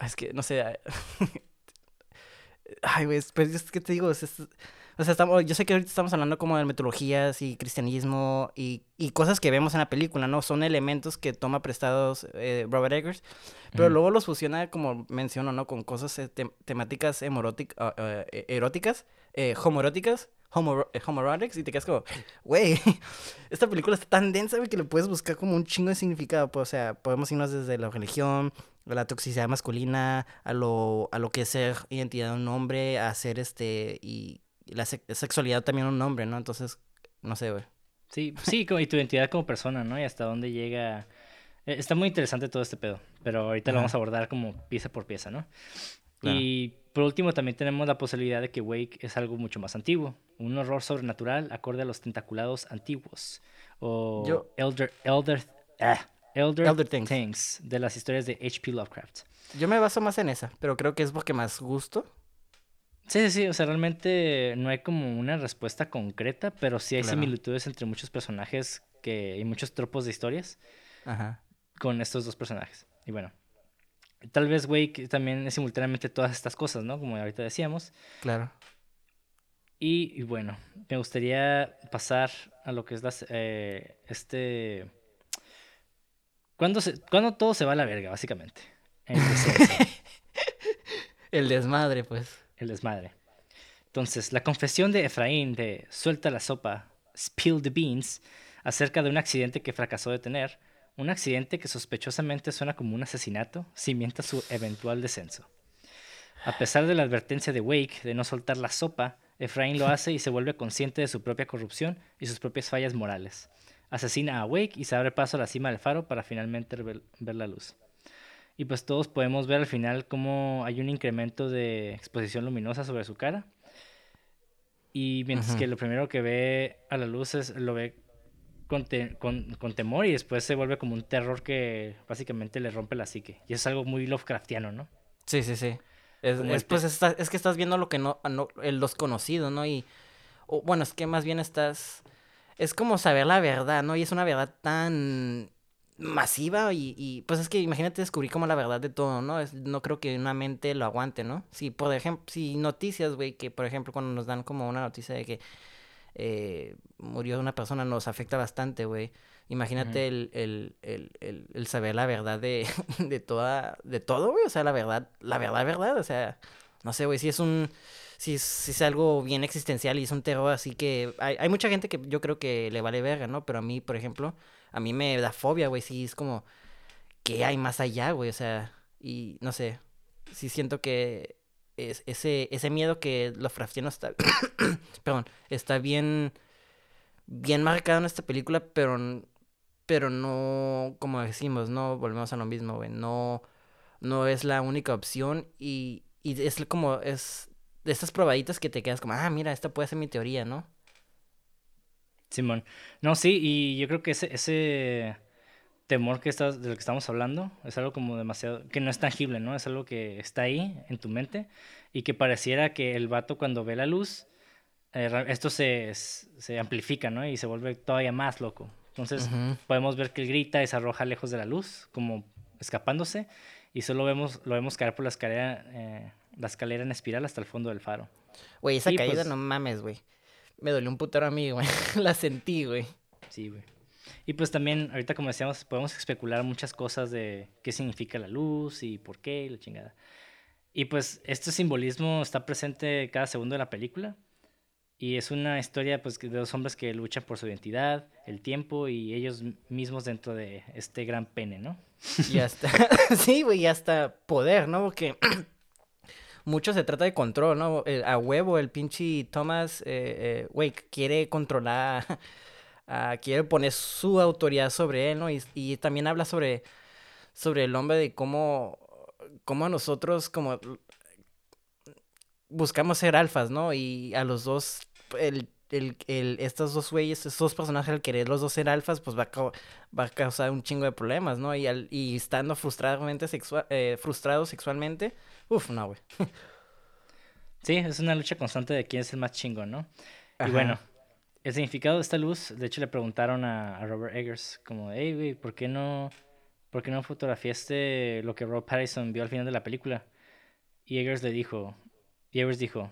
Es que, no sé... Ay, güey, pues es que te digo, es, o sea, estamos, yo sé que ahorita estamos hablando como de metodologías y cristianismo y, y cosas que vemos en la película, ¿no? Son elementos que toma prestados eh, Robert Eggers, pero luego los fusiona, como menciono, ¿no? Con cosas eh, temáticas ah, e, eróticas, eh, homoeróticas, homo, homoerotics, y te quedas como, güey, esta película está tan densa, güey, que le puedes buscar como un chingo de significado. Pues, o sea, podemos irnos desde la religión, a la toxicidad masculina, a lo, a lo que es ser identidad de un hombre, a ser este, y la sexualidad también un nombre, ¿no? Entonces, no sé, güey. Sí, sí, y tu identidad como persona, ¿no? Y hasta dónde llega... Eh, está muy interesante todo este pedo, pero ahorita lo vamos a abordar como pieza por pieza, ¿no? Y por último también tenemos la posibilidad de que Wake es algo mucho más antiguo, un horror sobrenatural acorde a los tentaculados antiguos, o Elder, Elder, ah, Elder, Things. de las historias de H.P. Lovecraft. Yo me baso más en esa, pero creo que es porque más gusto. Sí, sí, sí, o sea, realmente no hay como una respuesta concreta, pero sí hay similitudes entre muchos personajes que, y muchos tropos de historias Ajá. con estos dos personajes. Y bueno, tal vez Wake también es simultáneamente todas estas cosas, ¿no? Como ahorita decíamos. Claro. Y, bueno, me gustaría pasar a lo que es las, eh, este... ¿Cuándo, se, ¿Cuándo todo se va a la verga, básicamente? El desmadre, pues el desmadre. Entonces, la confesión de Efraín de suelta la sopa, spill the beans, acerca de un accidente que fracasó de tener, un accidente que sospechosamente suena como un asesinato, cimienta su eventual descenso. A pesar de la advertencia de Wake de no soltar la sopa, Efraín lo hace y se vuelve consciente de su propia corrupción y sus propias fallas morales. Asesina a Wake y se abre paso a la cima del faro para finalmente ver la luz. Y pues todos podemos ver al final cómo hay un incremento de exposición luminosa sobre su cara. Y mientras que lo primero que ve a la luz es, lo ve con, con, temor y después se vuelve como un terror que básicamente le rompe la psique. Y es algo muy Lovecraftiano, ¿no? Sí, sí, sí. Es, pues es, que estás viendo lo que no, no los conocidos, ¿no? Y bueno, es que más bien estás... Es como saber la verdad, ¿no? Y es una verdad tan masiva y, pues es que imagínate descubrir como la verdad de todo, ¿no? no creo que una mente lo aguante, ¿no? Si, por ejemplo, si noticias, güey, que por ejemplo cuando nos dan como una noticia de que eh, murió una persona nos afecta bastante, güey. Imagínate el, el, el, el, saber la verdad de, de toda, de todo, güey. O sea, la verdad, la verdad, verdad. O sea, no sé, güey, si es un, si es, si es algo bien existencial y es un terror así que, hay, hay mucha gente que yo creo que le vale verga, ¿no? Pero a mí, por ejemplo, a mí me da fobia, güey, sí, es como, ¿qué hay más allá, güey? O sea, y no sé, sí siento que es, ese, ese miedo que los fraftianos está, perdón, está bien, bien marcado en esta película, pero pero no, como decimos, no volvemos a lo mismo, güey, no, no es la única opción y, y es como, es de estas probaditas que te quedas como, ah, mira, esta puede ser mi teoría, ¿no? Simón, no, sí, y yo creo que ese, ese temor que estás, de lo que estamos hablando es algo como demasiado, que no es tangible, ¿no? Es algo que está ahí en tu mente y que pareciera que el vato cuando ve la luz, eh, esto se, se amplifica, ¿no? Y se vuelve todavía más loco. Entonces podemos ver que él grita y se arroja lejos de la luz, como escapándose, y solo vemos, lo vemos caer por la escalera, eh, la escalera en espiral hasta el fondo del faro. Güey, esa caída pues no mames, güey. Me dolió un putero a mí, güey. la sentí, güey. Sí, güey. Y pues también, ahorita como decíamos, podemos especular muchas cosas de qué significa la luz y por qué, la chingada. Y pues este simbolismo está presente cada segundo de la película. Y es una historia pues, de dos hombres que luchan por su identidad, el tiempo y ellos mismos dentro de este gran pene, ¿no? Y hasta, sí, güey, y hasta poder, ¿no? Porque mucho se trata de control, ¿no? a huevo, el pinche Thomas, eh, eh, güey, quiere controlar, quiere poner su autoridad sobre él, ¿no? Y, y, también habla sobre, sobre el hombre de cómo, cómo nosotros, como buscamos ser alfas, ¿no? Y a los dos el, el, el, estos dos güeyes, estos dos personajes, al querer los dos ser alfas, pues va a, a causar un chingo de problemas, ¿no? Y, al, y estando frustradamente eh, frustrado sexualmente, uff, no, güey. Sí, es una lucha constante de quién es el más chingo, ¿no? Y bueno, el significado de esta luz, de hecho le preguntaron a, Robert Eggers, como, hey, güey, ¿por qué no, por qué no fotografiaste lo que Rob Pattinson vio al final de la película? Y Eggers le dijo, y Eggers dijo,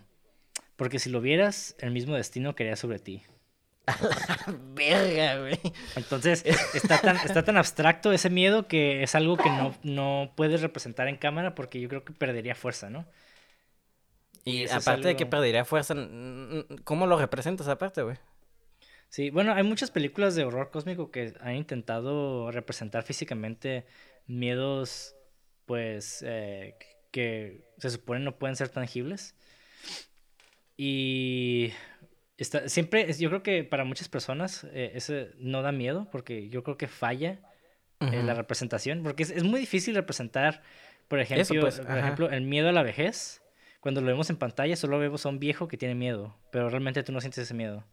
porque si lo vieras, el mismo destino quería sobre ti. verga, güey. Entonces, está tan, está tan abstracto ese miedo que es algo que no, no puedes representar en cámara porque yo creo que perdería fuerza, ¿no? Y, aparte de que perdería fuerza, ¿cómo lo representas aparte, güey? Sí, bueno, hay muchas películas de horror cósmico que han intentado representar físicamente miedos, pues, eh, que se supone no pueden ser tangibles. Y está, siempre, yo creo que para muchas personas eh, ese no da miedo porque yo creo que falla en la representación, porque es, muy difícil representar, por ejemplo, pues, por ejemplo, el miedo a la vejez. Cuando lo vemos en pantalla solo vemos a un viejo que tiene miedo, pero realmente tú no sientes ese miedo.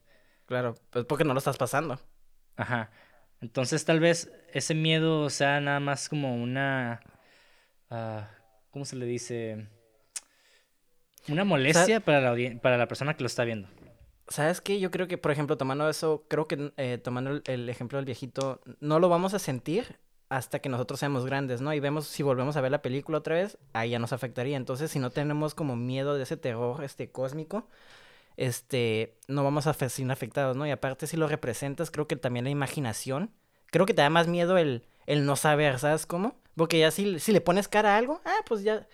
Claro, pues porque no lo estás pasando. Ajá. Entonces tal vez ese miedo sea nada más como una... Uh, ¿Cómo se le dice? Una molestia para, la para la persona que lo está viendo. ¿Sabes qué? Yo creo que, por ejemplo, tomando eso, creo que eh, tomando el, ejemplo del viejito, no lo vamos a sentir hasta que nosotros seamos grandes, ¿no? Y vemos si volvemos a ver la película otra vez, ahí ya nos afectaría. Entonces, si no tenemos como miedo de ese terror este cósmico, este, no vamos a ser afectados, ¿no? Y aparte, si lo representas, creo que también la imaginación, creo que te da más miedo el, el no saber, ¿sabes cómo? Porque ya si, si le pones cara a algo, ah, pues ya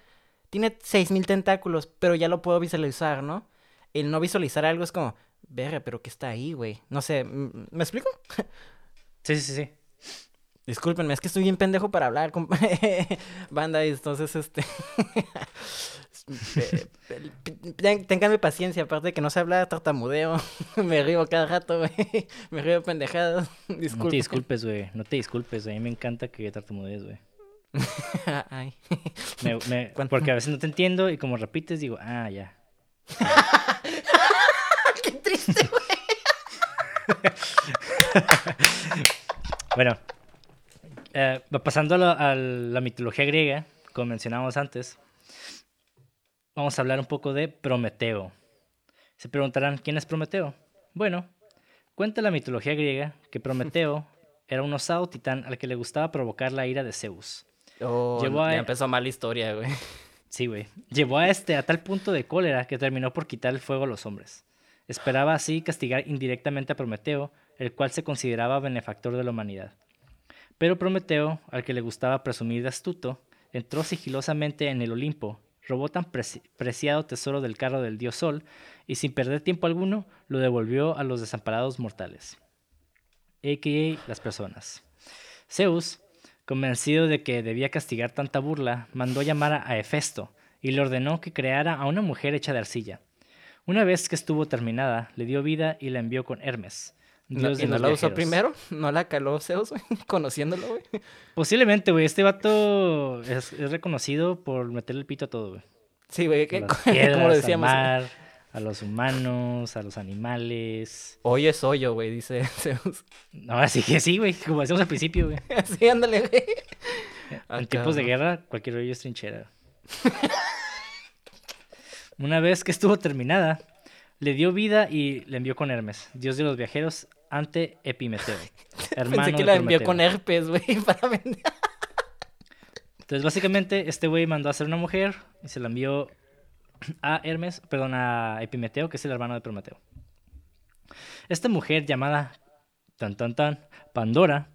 tiene 6000 tentáculos, pero ya lo puedo visualizar, ¿no? El no visualizar algo es como, verga, pero ¿qué está ahí, güey? No sé, ¿me explico? sí, sí, sí. Discúlpenme, es que estoy bien pendejo para hablar con banda y entonces este Ténganme paciencia, aparte de que no sé hablar, tartamudeo, me río cada rato, güey. Me río pendejado. No te disculpes, güey. No te disculpes. A mí me encanta que tartamudees, güey. Porque a veces no te entiendo y como repites digo, ah, ya. Qué triste, güey. bueno, eh, pasando a la, mitología griega, como mencionamos antes, vamos a hablar un poco de Prometeo. Se preguntarán, ¿quién es Prometeo? Bueno, cuenta la mitología griega que Prometeo era un osado titán al que le gustaba provocar la ira de Zeus. Oh, ya e empezó mal la historia, güey. Sí, güey. Llevó a este a tal punto de cólera que terminó por quitar el fuego a los hombres. Esperaba así castigar indirectamente a Prometeo, el cual se consideraba benefactor de la humanidad. Pero Prometeo, al que le gustaba presumir de astuto, entró sigilosamente en el Olimpo, robó tan preciado tesoro del carro del dios Sol y sin perder tiempo alguno lo devolvió a los desamparados mortales, a.k.a. las personas. Zeus, Convencido de que debía castigar tanta burla, mandó llamar a Hefesto y le ordenó que creara a una mujer hecha de arcilla. Una vez que estuvo terminada, le dio vida y la envió con Hermes. Dios ¿Y no la usó primero? ¿No la caló Zeus, güey? Conociéndolo, güey. Posiblemente, güey. Este vato es, reconocido por meterle el pito a todo, güey. Sí, güey. ¿Cómo lo decíamos? A los humanos, a los animales. Hoy es hoyo, güey, dice Zeus. No, así que sí, güey, como decíamos al principio, güey. Sí, ándale, güey. En tiempos de guerra, cualquier hoyo es trinchera. Una vez que estuvo terminada, le dio vida y le envió con Hermes, dios de los viajeros, ante Epimeteo. Hermano Pensé que la envió con herpes, güey, para vender. Entonces, básicamente, este güey mandó a hacer una mujer y se la envió a Hermes, perdón, a Epimeteo, que es el hermano de Prometeo. Esta mujer llamada tan tan tan Pandora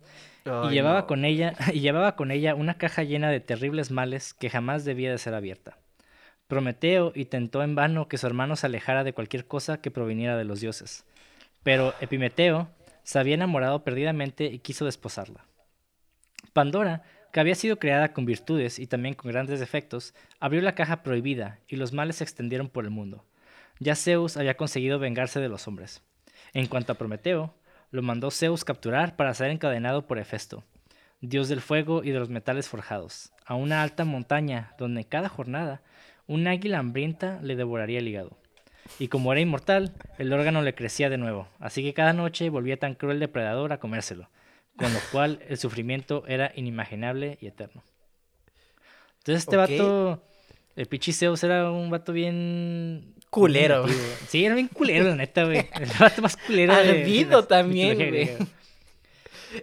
y llevaba con ella y llevaba con ella una caja llena de terribles males que jamás debía de ser abierta. Prometeo intentó en vano que su hermano se alejara de cualquier cosa que proviniera de los dioses, pero Epimeteo se había enamorado perdidamente y quiso desposarla. Pandora que había sido creada con virtudes y también con grandes defectos, abrió la caja prohibida y los males se extendieron por el mundo. Ya Zeus había conseguido vengarse de los hombres. En cuanto a Prometeo, lo mandó Zeus capturar para ser encadenado por Hefesto, dios del fuego y de los metales forjados, a una alta montaña donde cada jornada un águila hambrienta le devoraría el hígado. Y como era inmortal, el órgano le crecía de nuevo, así que cada noche volvía tan cruel depredador a comérselo, con lo cual el sufrimiento era inimaginable y eterno. Entonces este vato, el Pichiseus era un vato bien... Culero. sí, era bien culero, la neta, güey. El vato más culero. Ardido también, güey.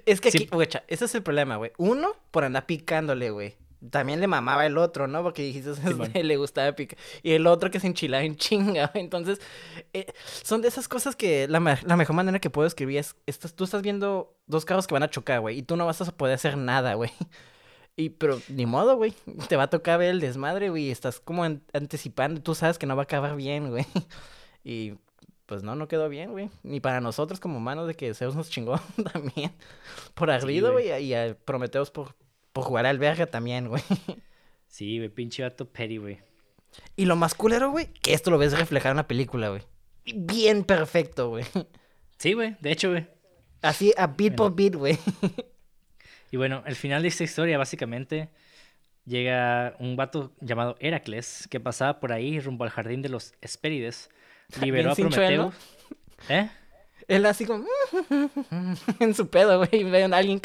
Es que aquí, güey, ese es el problema, güey. Uno, por andar picándole, güey también le mamaba el otro, ¿no? Porque dijiste, que le gustaba picar. Y el otro que se enchilaba en chinga. Entonces, eh, son de esas cosas que la, mejor manera que puedo escribir es, estás, tú estás viendo dos carros que van a chocar, güey, y tú no vas a poder hacer nada, güey. Y, pero ni modo, güey. Te va a tocar ver el desmadre, güey. Estás como anticipando. Tú sabes que no va a acabar bien, güey. Y pues no, no quedó bien, güey. Ni para nosotros como humanos de que Zeus nos chingó también. Por arriba, güey. y a Prometeos por, por jugar al verga también, güey. Sí, güey, pinche vato Perry, güey. Y lo más culero, güey, que esto lo ves reflejar en una película, güey. Bien perfecto, güey. Sí, güey, de hecho, güey. Así a beat por beat, güey. Y bueno, el final de esta historia, básicamente, llega un vato llamado Heracles, que pasaba por ahí rumbo al jardín de los Hespérides. Liberó a Prometeo. ¿Eh? Él así como... en su pedo, güey, ve a alguien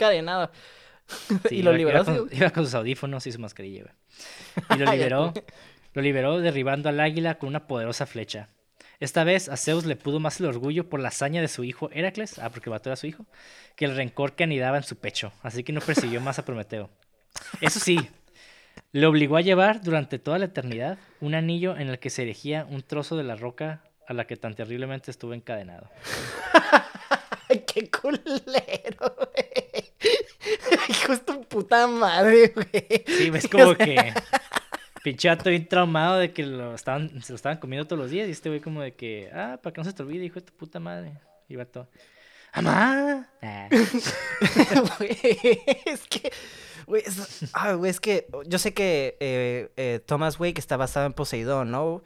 y lo liberó. Iba con, sus audífonos y su mascarilla, Y lo liberó. lo liberó derribando al águila con una poderosa flecha. Esta vez a Zeus le pudo más el orgullo por la hazaña de su hijo Heracles, ah, porque mató a su hijo, que el rencor que anidaba en su pecho, así que no persiguió más a Prometeo. Eso sí, le obligó a llevar durante toda la eternidad un anillo en el que se erigía un trozo de la roca a la que tan terriblemente estuvo encadenado. ¡Qué culero, Hijo de puta madre, güey. Sí, es como que. Pinche vato bien traumado de que lo estaban, se lo estaban comiendo todos los días. Y este güey, como de que, ah, para que no se te olvide, hijo de tu puta madre. Y vato, ¡Amá! Ah. es que. Güey, es, ah, güey, es que yo sé que eh, eh, Thomas Wake está basado en Poseidón, ¿no?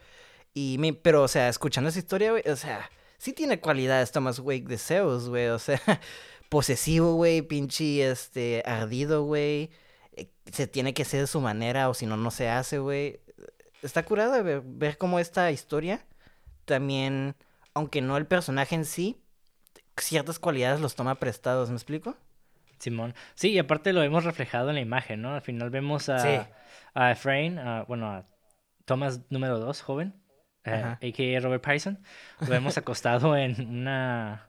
Y me, pero, o sea, escuchando esa historia, güey, o sea, sí tiene cualidades Thomas Wake de Zeus, güey, o sea, posesivo, güey, pinche, este, ardido, güey. Eh, se tiene que ser de su manera o si no, no se hace, güey. Está curado ver, ver cómo esta historia también, aunque no el personaje en sí, ciertas cualidades los toma prestados, ¿me explico? Simón. Sí, y aparte lo hemos reflejado en la imagen, ¿no? Al final vemos a, a Efraín, bueno, a Thomas número 2, joven, a.k.a. Eh, Robert Pattinson. Lo vemos acostado en una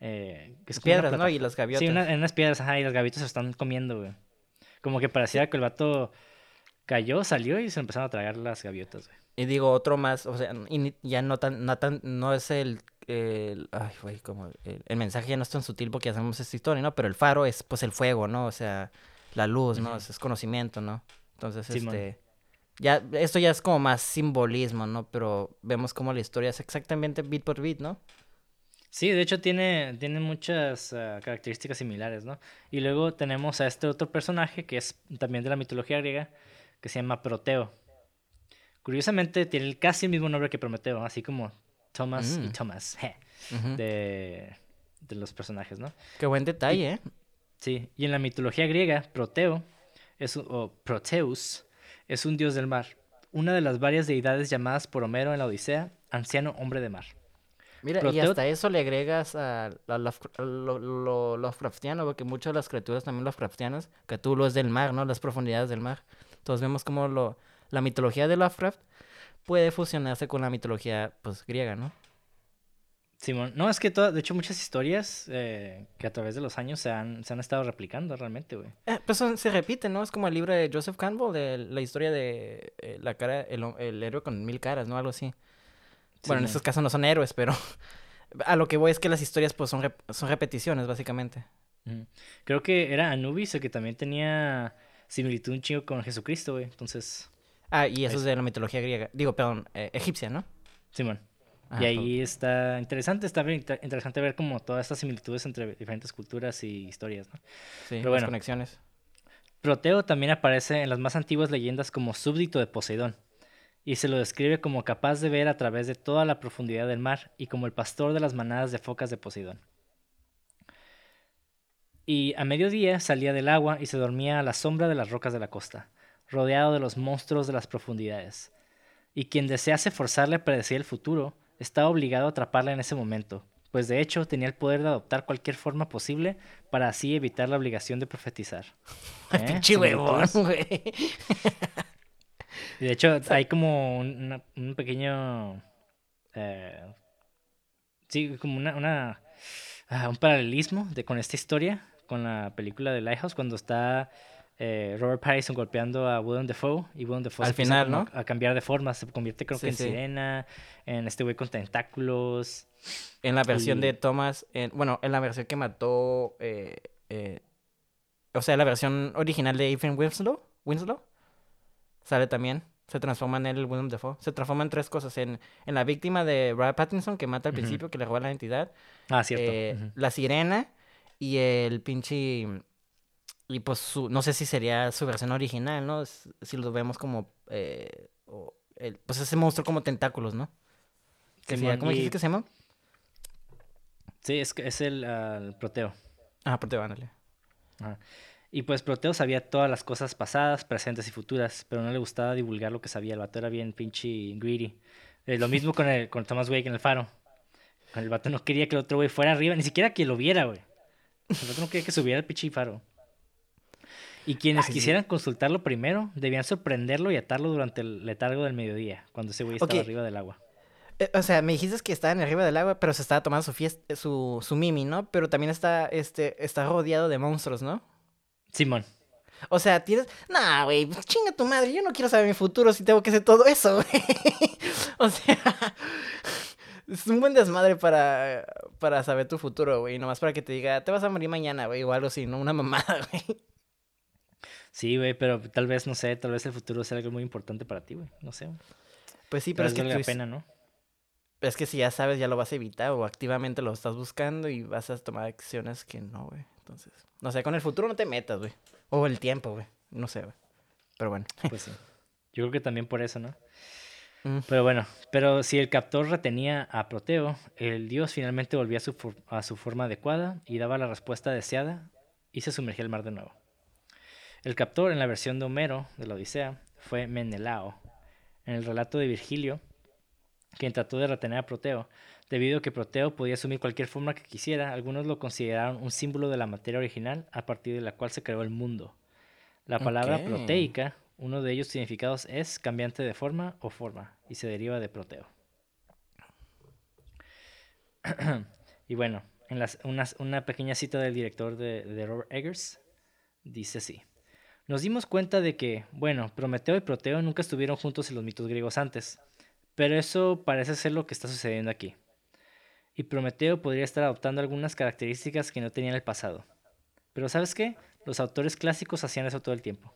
Eh, es piedras, ¿no? Y las gaviotas. Sí, en unas piedras, ajá, y las gaviotas se están comiendo, güey. Como que parecía que el vato cayó, salió y se empezaron a tragar las gaviotas, güey. Y digo, otro más, o sea, ya no tan, no tan, no es el, el ay, güey, como, el, mensaje ya no es tan sutil porque hacemos esta historia, ¿no? Pero el faro es, pues, el fuego, ¿no? O sea, la luz, ¿no? es, conocimiento, ¿no? Entonces, este, ya, esto ya es como más simbolismo, ¿no? Pero vemos como la historia es exactamente bit por bit, ¿no? Sí, de hecho tiene, tiene muchas ah, características similares, ¿no? Y luego tenemos a este otro personaje que es también de la mitología griega, que se llama Proteo. Curiosamente tiene casi el mismo nombre que Prometeo, así como Thomas y mm. Thomas, de, de, los personajes, ¿no? Qué buen detalle, ¿eh? Sí, y en la mitología griega, Proteo, es, o Proteus, es un dios del mar, una de las varias deidades llamadas por Homero en la Odisea, anciano hombre de mar. Mira, y hasta eso le agregas a, lo, Lovecraftiano, porque muchas de las criaturas también Lovecraftianas, que tú lo es del mar, ¿no? Las profundidades del mar. Entonces vemos como lo, la mitología de Lovecraft puede fusionarse con la mitología, pues, griega, ¿no? Simón, no, es que de hecho muchas historias eh, que a través de los años se han, se han estado replicando realmente, güey. Eh, pues se repite, ¿no? Es como el libro de Joseph Campbell, de la historia de eh, la cara, el, el héroe con mil caras, ¿no? Algo así. Bueno, en estos casos no son héroes, pero a lo que voy es que las historias pues son, son repeticiones, básicamente. Creo que era Anubis el que también tenía similitud un chingo con Jesucristo, güey. Entonces... Ah, y eso es de la mitología griega. Digo, perdón, egipcia, ¿no? Simón. Y ahí está interesante, está interesante ver como todas estas similitudes entre diferentes culturas y historias, ¿no? Sí, Pero bueno, conexiones. Proteo también aparece en las más antiguas leyendas como súbdito de Poseidón y se lo describe como capaz de ver a través de toda la profundidad del mar y como el pastor de las manadas de focas de Poseidón. Y a mediodía salía del agua y se dormía a la sombra de las rocas de la costa, rodeado de los monstruos de las profundidades. Y quien desease forzarle a predecir el futuro, estaba obligado a atraparla en ese momento, pues de hecho tenía el poder de adoptar cualquier forma posible para así evitar la obligación de profetizar. ¿Eh? güey. Y de hecho, hay como un, pequeño. Eh, sí, como una, una ah, un paralelismo de, con esta historia, con la película de Lighthouse, cuando está eh, Robert Pattinson golpeando a Willem Dafoe y Willem Dafoe al final, ¿no? A, cambiar de forma, se convierte creo que en sirena, en este güey con tentáculos. En la versión de Thomas, en, bueno, en la versión que mató, eh, eh, o sea, la versión original de Ethan Winslow, Winslow, sale también. Se transforma en el Willem Dafoe. Se transforma en tres cosas. En, en la víctima de Robert Pattinson, que mata al principio, que le roba la identidad. Ah, cierto. La sirena y el pinche... Y pues su, no sé si sería su versión original, ¿no? Si lo vemos como... Eh, el, pues ese monstruo como tentáculos, ¿no? Que ¿Cómo dijiste que se llama? Sí, es, es el, el Proteo. Ah, Proteo, ándale. Y pues Proteo sabía todas las cosas pasadas, presentes y futuras, pero no le gustaba divulgar lo que sabía. El vato era bien pinche greedy. Eh, lo mismo con, el, con Thomas Wake en el faro. El vato no quería que el otro güey fuera arriba, ni siquiera que lo viera, güey. El vato no quería que subiera el pinche faro. Y quienes quisieran consultarlo primero, debían sorprenderlo y atarlo durante el letargo del mediodía, cuando ese güey estaba arriba del agua. Eh, o sea, me dijiste que estaban arriba del agua, pero se estaba tomando su fiesta, su, su mimi, ¿no? Pero también está, este, está rodeado de monstruos, ¿no? Simón. O sea, tienes. Nah, güey, pues chinga tu madre. Yo no quiero saber mi futuro si tengo que hacer todo eso, güey. o sea. Es un buen desmadre para, para saber tu futuro, güey. Nomás para que te diga, te vas a morir mañana, güey, o algo así, ¿no? Una mamada, güey. Sí, güey, pero tal vez, no sé, tal vez el futuro sea algo muy importante para ti, güey. No sé. Pues sí, pero, es que. Vale la pena, ¿no? Es que si ya sabes, ya lo vas a evitar o activamente lo estás buscando y vas a tomar acciones que no, güey. Entonces. No sé, con el futuro no te metas, güey. O el tiempo, güey. No sé, güey. Pero bueno. Pues sí. Yo creo que también por eso, ¿no? Mm. Pero bueno, pero si el captor retenía a Proteo, el dios finalmente volvía a su, a su forma adecuada y daba la respuesta deseada y se sumergía al mar de nuevo. El captor en la versión de Homero de la Odisea fue Menelao. En el relato de Virgilio, quien trató de retener a Proteo, Debido a que Proteo podía asumir cualquier forma que quisiera, algunos lo consideraron un símbolo de la materia original a partir de la cual se creó el mundo. La palabra proteica, uno de ellos significados es cambiante de forma o forma, y se deriva de proteo. y bueno, en las, una, una, pequeña cita del director de, de Robert Eggers, dice así. Nos dimos cuenta de que, bueno, Prometeo y Proteo nunca estuvieron juntos en los mitos griegos antes, pero eso parece ser lo que está sucediendo aquí. Y Prometeo podría estar adoptando algunas características que no tenía en el pasado. Pero ¿sabes qué? Los autores clásicos hacían eso todo el tiempo.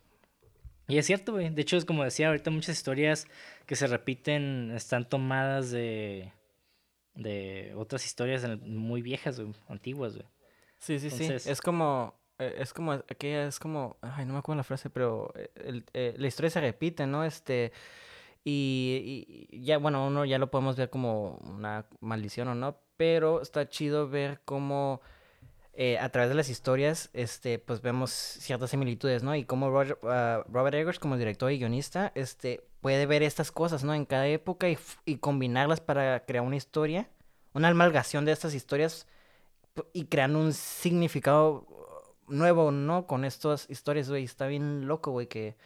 Y es cierto, güey. De hecho, es como decía ahorita, muchas historias que se repiten están tomadas de, de otras historias muy viejas, antiguas, güey. Sí, sí, sí. Es como, es como, aquella es como, ay, no me acuerdo la frase, pero eh, eh, la historia se repite, ¿no? Este, y, y, ya, bueno, uno ya lo podemos ver como una maldición o no, pero está chido ver cómo a través de las historias, este, pues vemos ciertas similitudes, ¿no? Y cómo ah, Robert Eggers, como director y guionista, este, puede ver estas cosas, ¿no? En cada época y, y combinarlas para crear una historia, una amalgación de estas historias y creando un significado nuevo, ¿no? Con estas historias, güey. Está bien loco, güey, que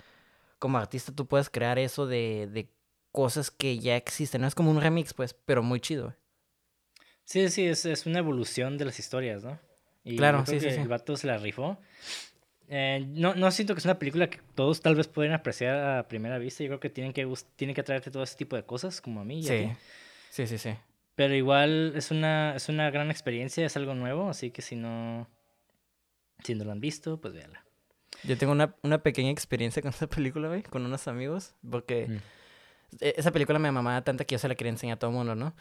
como artista tú puedes crear eso de, de cosas que ya existen. No es como un remix, pues, pero muy chido, güey. Sí, sí, es, es una evolución de las historias, ¿no? Y claro, sí, sí, El vato se la rifó. Eh, no, no siento que es una película que todos tal vez pueden apreciar a primera vista. Yo creo que tienen que, tienen que atraerte todo ese tipo de cosas, como a mí. sí. sí, sí, sí. Pero igual es una, es una gran experiencia, es algo nuevo, así que si no, si no lo han visto, pues véanla. Yo tengo una, una pequeña experiencia con esa película, güey, con unos amigos, porque mm. e, esa película me mamaba tanto que yo se la quería enseñar a todo el mundo, ¿no?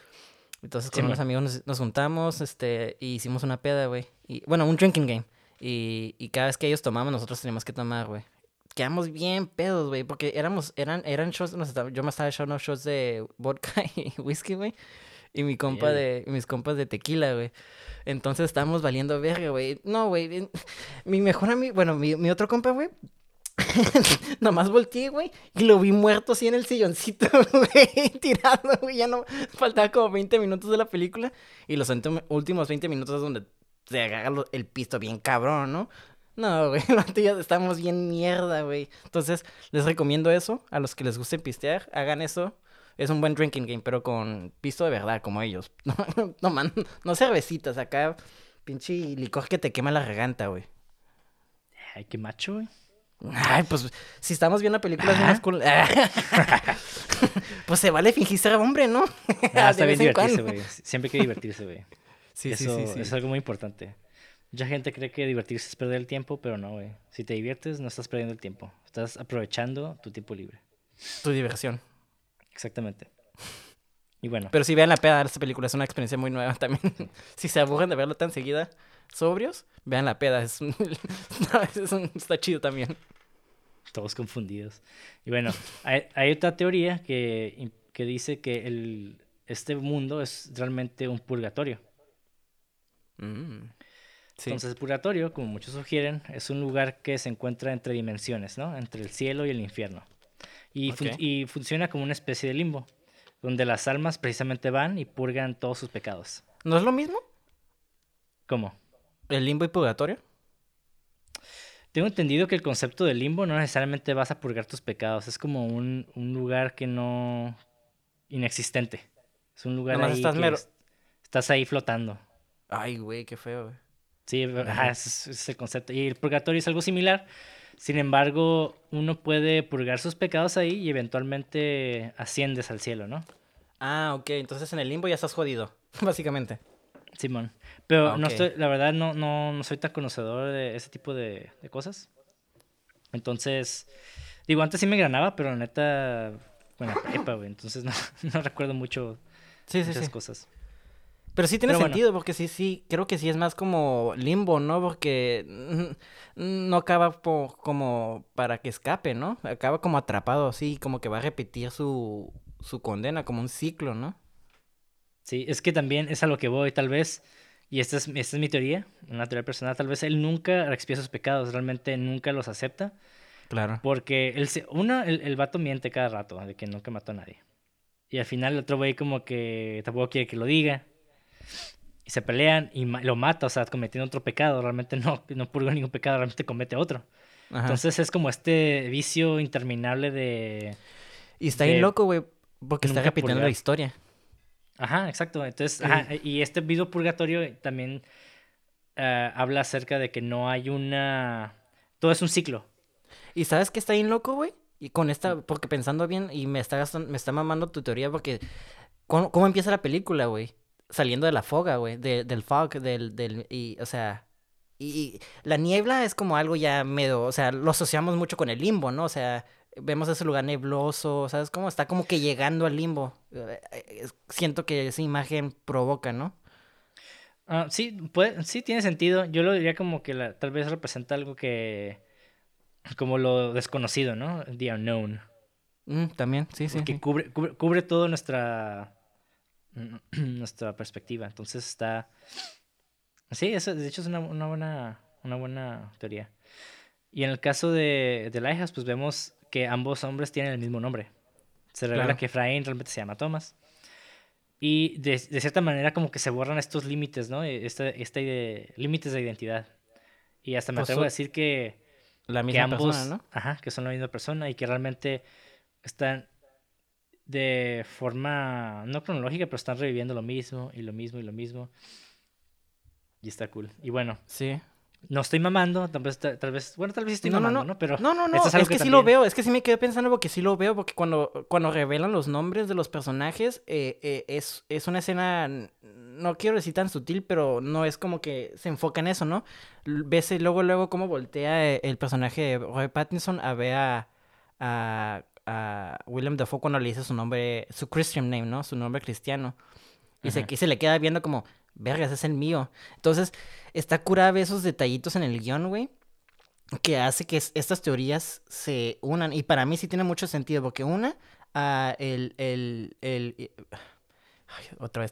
Entonces con unos amigos nos, juntamos, este, y hicimos una peda, güey. Y, bueno, un drinking game. Y, y cada vez que ellos tomaban, nosotros teníamos que tomar, güey. Quedamos bien pedos, güey, porque éramos, eran, eran shows, yo me estaba echando shows de vodka y whisky, güey y mi compa de, mis compas de tequila, güey. Entonces estábamos valiendo verga, güey. No, güey. Mi mejor amigo, bueno, mi, mi otro compa, güey. Nomás volteé, güey, y lo vi muerto así en el silloncito, güey, tirado, güey. Ya no, faltaba como 20 minutos de la película. Y los últimos 20 minutos es donde se agarra el pisto bien cabrón, ¿no? No, güey, ya estamos bien mierda, güey. Entonces, les recomiendo eso. A los que les guste pistear, hagan eso es un buen drinking game, pero con pisto de verdad, como ellos. No, man, no cervecitas, acá pinche licor que te quema la garganta, güey. Ay, qué macho, güey. Ay, pues si estamos viendo películas pues se vale fingir ser hombre, ¿no? Ah, está bien divertirse, güey. Siempre hay que divertirse, güey. Sí, Eso sí, sí, sí, es algo muy importante. Mucha gente cree que divertirse es perder el tiempo, pero no, güey. Si te diviertes, no estás perdiendo el tiempo. Estás aprovechando tu tiempo libre. Tu diversión. Exactamente. Y bueno. Pero si vean la peda de esta película, es una experiencia muy nueva también. si se aburren de verlo tan seguida, sobrios, vean la peda. Es, está chido también. Todos confundidos. Y bueno, hay, otra teoría que, que dice que el, este mundo es realmente un purgatorio. Mm, Entonces, el purgatorio, como muchos sugieren, es un lugar que se encuentra entre dimensiones, ¿no? Entre el cielo y el infierno. Y, y funciona como una especie de limbo, donde las almas precisamente van y purgan todos sus pecados. ¿No es lo mismo? ¿Cómo? ¿El limbo y purgatorio? Tengo entendido que el concepto de limbo no necesariamente vas a purgar tus pecados, es como un, un lugar que no... inexistente. Es un lugar ahí estás, que estás ahí flotando. Ay, güey, qué feo, güey. Sí, ese es el concepto. Y el purgatorio es algo similar, sin embargo, uno puede purgar sus pecados ahí y eventualmente asciendes al cielo, ¿no? Ah, ok. Entonces en el limbo ya estás jodido, básicamente. Simón. Pero no estoy, la verdad no, no, no soy tan conocedor de ese tipo de, cosas. Entonces, digo, antes sí me granaba, pero la neta, bueno, epa, güey. Entonces no, no recuerdo mucho sí, esas cosas. Pero sí tiene sentido, porque sí, sí, creo que sí es más como limbo, ¿no? Porque no acaba como para que escape, ¿no? Acaba como atrapado así, como que va a repetir su, su condena, como un ciclo, ¿no? Sí, es que también es a lo que voy, tal vez, y esta es, esta es mi teoría, una teoría personal, tal vez él nunca expía sus pecados, realmente nunca los acepta. Claro. Porque él se, uno, el, el vato miente cada rato de que nunca mató a nadie. Y al final el otro güey como que tampoco quiere que lo diga y se pelean y lo mata, o sea, cometiendo otro pecado. Realmente no, no purga ningún pecado, realmente comete otro. Entonces es como este vicio interminable de. Y está ahí loco, güey, porque está repitiendo la historia. Ajá, exacto. Entonces, ajá, y este video purgatorio también uh, habla acerca de que no hay una... Todo es un ciclo. ¿Y sabes que está bien loco, güey? Y con esta, porque pensando bien, y me está, me está mamando tu teoría, porque ¿cómo, cómo empieza la película, güey? Saliendo de la foga, güey, de, del fog, del, del, y, o sea, y, la niebla es como algo ya medio, o sea, lo asociamos mucho con el limbo, ¿no? O sea, vemos ese lugar nebloso, ¿sabes cómo? Está como que llegando al limbo. Eh, siento que esa imagen provoca, ¿no? Ah, sí, puede, sí tiene sentido. Yo lo diría como que la, tal vez representa algo que como lo desconocido, ¿no? The unknown. Mm, también, sí, sí. Que cubre, cubre, cubre toda nuestra, nuestra perspectiva. Entonces está... Sí, eso de hecho es una, una, buena, una buena teoría. Y en el caso de, de Laijas, pues vemos que ambos hombres tienen el mismo nombre. Se revela que Efraín realmente se llama Thomas. Y de, de, cierta manera como que se borran estos límites, ¿no? Este, este límites de identidad. Y hasta me pues atrevo a decir que la misma ambos, persona, ¿no? Ajá, que son la misma persona y que realmente están de forma no cronológica, pero están reviviendo lo mismo y lo mismo y lo mismo. Y está cool. Y bueno. Sí. No estoy mamando, tal vez, tal vez bueno, tal vez estoy mamando, no, Pero no, no, no, es, que, sí lo veo, es que sí me quedé pensando porque sí lo veo, porque cuando, cuando revelan los nombres de los personajes, eh, eh, es, es una escena, no quiero decir tan sutil, pero no es como que se enfoca en eso, ¿no? Ves luego, luego cómo voltea eh, el personaje de Roy Pattinson a ver a, a, a William Dafoe cuando le dice su nombre, su Christian name, ¿no? Su nombre cristiano. Y se, se le queda viendo como, vergas, es el mío. Entonces, está curado esos detallitos en el guion, güey, que hace que estas teorías se unan. Y para mí sí tiene mucho sentido, porque una, uh, el, el, el, Ay, otra vez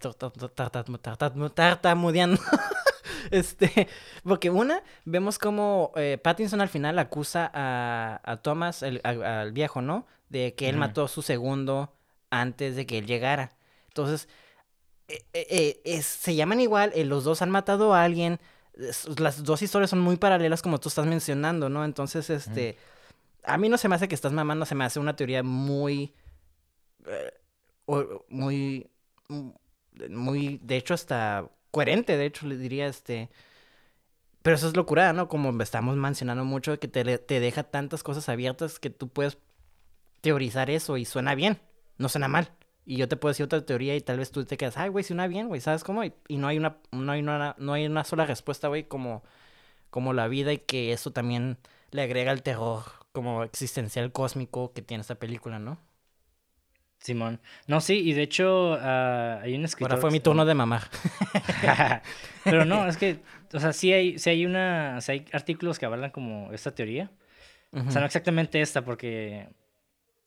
tartamudeando. este, porque una, vemos como eh, Pattinson al final acusa a, a Thomas, el, al viejo, ¿no? De que él mató a su segundo antes de que él llegara. Entonces, eh, eh, se llaman igual, los dos han matado a alguien, las dos historias son muy paralelas como tú estás mencionando, ¿no? Entonces, este, a mí no se me hace que estás mamando, se me hace una teoría muy, muy, muy, de hecho, hasta coherente, de hecho, le diría, este, pero eso es locura, ¿no? Como estamos mencionando mucho, que te, te deja tantas cosas abiertas que tú puedes teorizar eso y suena bien, no suena mal. Y yo te puedo decir otra teoría y tal vez tú te quedas, ay, güey, suena bien, güey, ¿sabes cómo? Y, no hay una, no hay una, no hay una sola respuesta, güey, como, como la vida y que eso también le agrega el terror como existencial cósmico que tiene esta película, ¿no? Simón. No, sí, y de hecho uh, hay un escritor... Ahora fue mi turno de mamar. Pero no, es que, o sea, sí hay, sí hay una, sí hay artículos que hablan como esta teoría. O sea, no exactamente esta, porque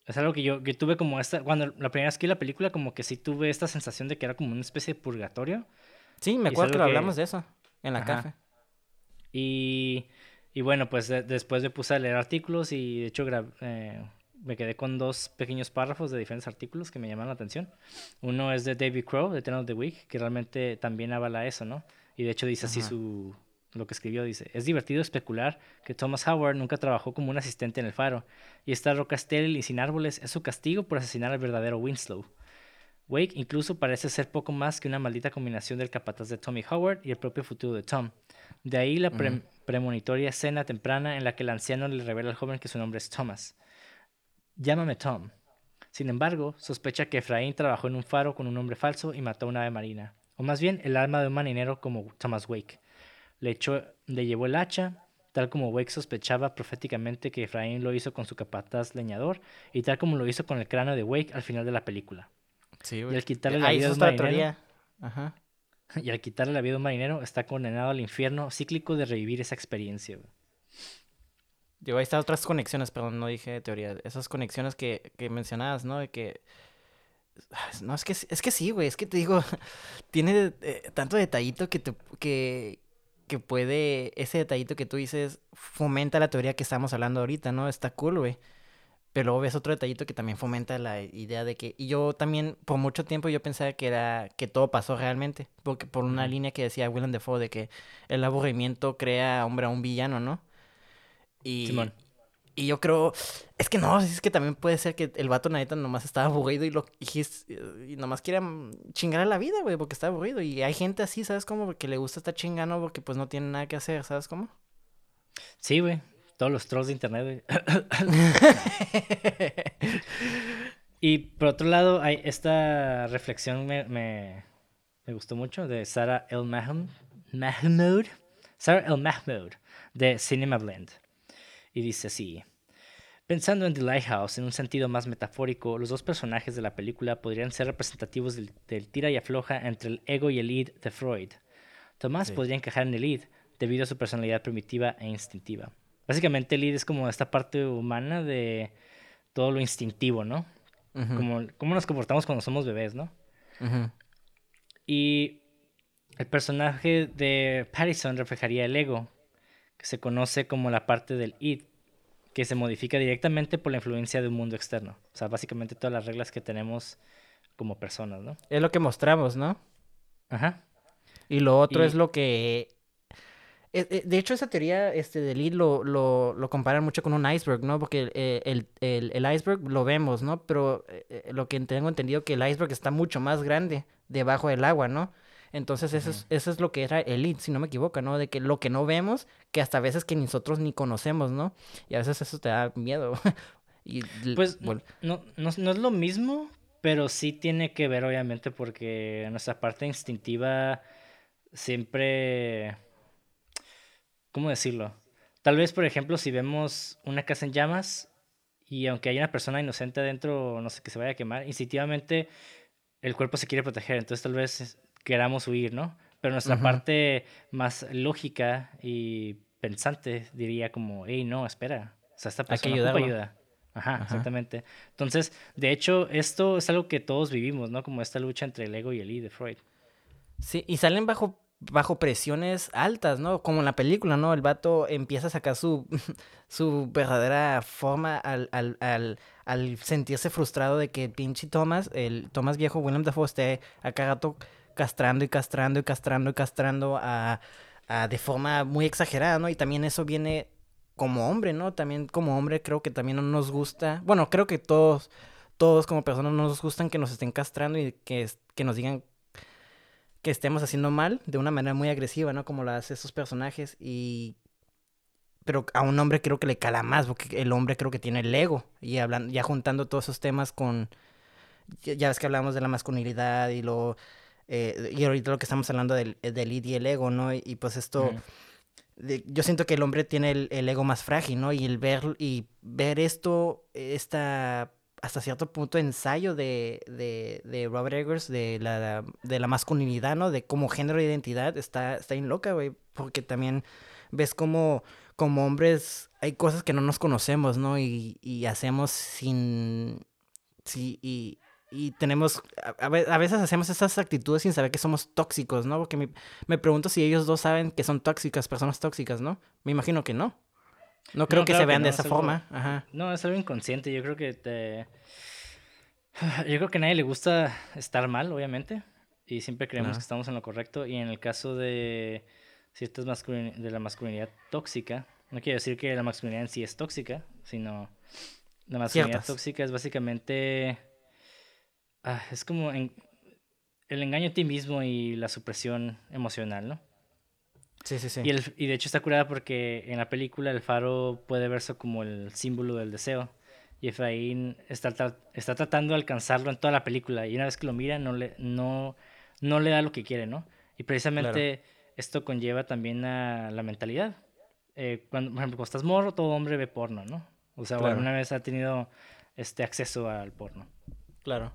es algo que yo tuve como esta, cuando la primera vez que vi la película, como que sí tuve esta sensación de que era como una especie de purgatorio. Sí, me acuerdo que lo hablamos de eso en la café. Y, y bueno, pues después me puse a leer artículos y de hecho eh, me quedé con dos pequeños párrafos de diferentes artículos que me llamaron la atención. Uno es de David Crow, de Ten of the Week, que realmente también avala eso, ¿no? Y de hecho dice así su, lo que escribió dice, es divertido especular que Thomas Howard nunca trabajó como un asistente en el faro, y esta roca estéril y sin árboles es su castigo por asesinar al verdadero Winslow. Wake incluso parece ser poco más que una maldita combinación del capataz de Tommy Howard y el propio futuro de Tom. De ahí la premonitoria escena temprana en la que el anciano le revela al joven que su nombre es Thomas. Llámame Tom. Sin embargo, sospecha que Efraín trabajó en un faro con un nombre falso y mató a una ave marina, o más bien el alma de un marinero como Thomas Wake le, echó, le llevó el hacha, tal como Wake sospechaba proféticamente que Efraín lo hizo con su capataz leñador y tal como lo hizo con el cráneo de Wake al final de la película. Sí, güey. Y al quitarle la vida a un marinero, Ajá. Y al quitarle la vida a un marinero está condenado al infierno cíclico de revivir esa experiencia. Güey. Digo, ahí están otras conexiones, perdón, no dije teoría. Esas conexiones que, que mencionabas, ¿no? De que no, es que, es que sí, güey, es que te digo, tiene eh, tanto detallito que, te, que, que puede, ese detallito que tú dices, fomenta la teoría que estamos hablando ahorita, ¿no? Está cool, güey. Pero luego ves otro detallito que también fomenta la idea de que... Y yo también, por mucho tiempo, yo pensaba que era... Que todo pasó realmente. Porque por una línea que decía Willem Dafoe de que el aburrimiento crea hombre a un villano, ¿no? Y... Y yo creo, es que no, es que también puede ser que el vato neta nomás estaba aburrido y lo y, nomás quiere chingar a la vida, güey, porque está aburrido. Y hay gente así, ¿sabes cómo? Porque le gusta estar chingando porque pues no tiene nada que hacer, ¿sabes cómo? Sí, güey. Todos los trolls de internet, güey. y por otro lado, hay esta reflexión me, me, me gustó mucho de Sarah El Mahmoud. Sarah El Mahmoud de Cinema Blend. Y dice así. Pensando en The Lighthouse en un sentido más metafórico, los dos personajes de la película podrían ser representativos del, tira y afloja entre el ego y el id de Freud. Tomás podría encajar en el id debido a su personalidad primitiva e instintiva. Básicamente el id es como esta parte humana de todo lo instintivo, ¿no? como, cómo nos comportamos cuando somos bebés, ¿no? Y el personaje de Pattison reflejaría el ego, que se conoce como la parte del id, que se modifica directamente por la influencia de un mundo externo. O sea, básicamente todas las reglas que tenemos como personas, ¿no? Es lo que mostramos, ¿no? Ajá. Y lo otro es lo que... Eh, eh, de hecho, esa teoría este, del id lo, lo, lo comparan mucho con un iceberg, ¿no? Porque eh, el, el, el, iceberg lo vemos, ¿no? Pero lo que tengo entendido que el iceberg está mucho más grande debajo del agua, ¿no? Entonces eso, es, eso es lo que era el lead, si no me equivoco, ¿no? De que lo que no vemos, que hasta veces que nosotros ni conocemos, ¿no? Y a veces eso te da miedo. y, pues no, no, no es lo mismo, pero sí tiene que ver, obviamente, porque nuestra parte instintiva siempre... ¿Cómo decirlo? Tal vez, por ejemplo, si vemos una casa en llamas y aunque haya una persona inocente adentro, no sé, que se vaya a quemar, instintivamente el cuerpo se quiere proteger. Entonces tal vez queramos huir, ¿no? Pero nuestra parte más lógica y pensante diría como, hey, no, espera, o sea, esta persona ocupa ayuda. Ajá, exactamente. Entonces, de hecho, esto es algo que todos vivimos, ¿no? Como esta lucha entre el ego y el I de Freud. Sí, y salen bajo, bajo presiones altas, ¿no? Como en la película, ¿no? El vato empieza a sacar su, su verdadera forma al, al, al, al sentirse frustrado de que pinche Thomas, el Thomas viejo William Dafoe esté acá gato castrando y castrando y castrando y castrando a, de forma muy exagerada, ¿no? Y también eso viene como hombre, ¿no? También como hombre creo que también no nos gusta, bueno, creo que todos, todos como personas nos gustan que nos estén castrando y que, que nos digan que estemos haciendo mal de una manera muy agresiva, ¿no? Como lo hacen esos personajes y... Pero a un hombre creo que le cala más, porque el hombre creo que tiene el ego. Y hablan, ya juntando todos esos temas con... Ya ves que hablamos de la masculinidad y lo eh, y ahorita lo que estamos hablando del, del id y el ego, ¿no? Y, pues esto, yo siento que el hombre tiene el, ego más frágil, ¿no? Y el ver, y ver esto, esta hasta cierto punto ensayo de, de, de Robert Eggers de la, de la masculinidad, ¿no? De como género e identidad, está, está bien loca, güey, porque también ves como, como hombres hay cosas que no nos conocemos, ¿no? Y, y hacemos sin... Sí, y, y tenemos, a, veces hacemos esas actitudes sin saber que somos tóxicos, ¿no? Porque me, pregunto si ellos dos saben que son tóxicas, personas tóxicas, ¿no? Me imagino que no. No creo que se vean de esa forma. Ajá. No, es algo inconsciente. Yo creo que te... Yo creo que a nadie le gusta estar mal, obviamente. Y siempre creemos que estamos en lo correcto. Y en el caso de ciertas masculin... de la masculinidad tóxica, no quiero decir que la masculinidad en sí es tóxica, sino la masculinidad tóxica es básicamente ah, es como el engaño a ti mismo y la supresión emocional, ¿no? Sí, sí, sí. Y, el, y de hecho está curada porque en la película el faro puede verse como el símbolo del deseo. Y Efraín está, está tratando de alcanzarlo en toda la película. Y una vez que lo mira, no le, no, no le da lo que quiere, ¿no? Y precisamente esto conlleva también a la mentalidad. Eh, cuando, por ejemplo, cuando estás morro, todo hombre ve porno, ¿no? O sea, alguna vez ha tenido este acceso al porno. Claro.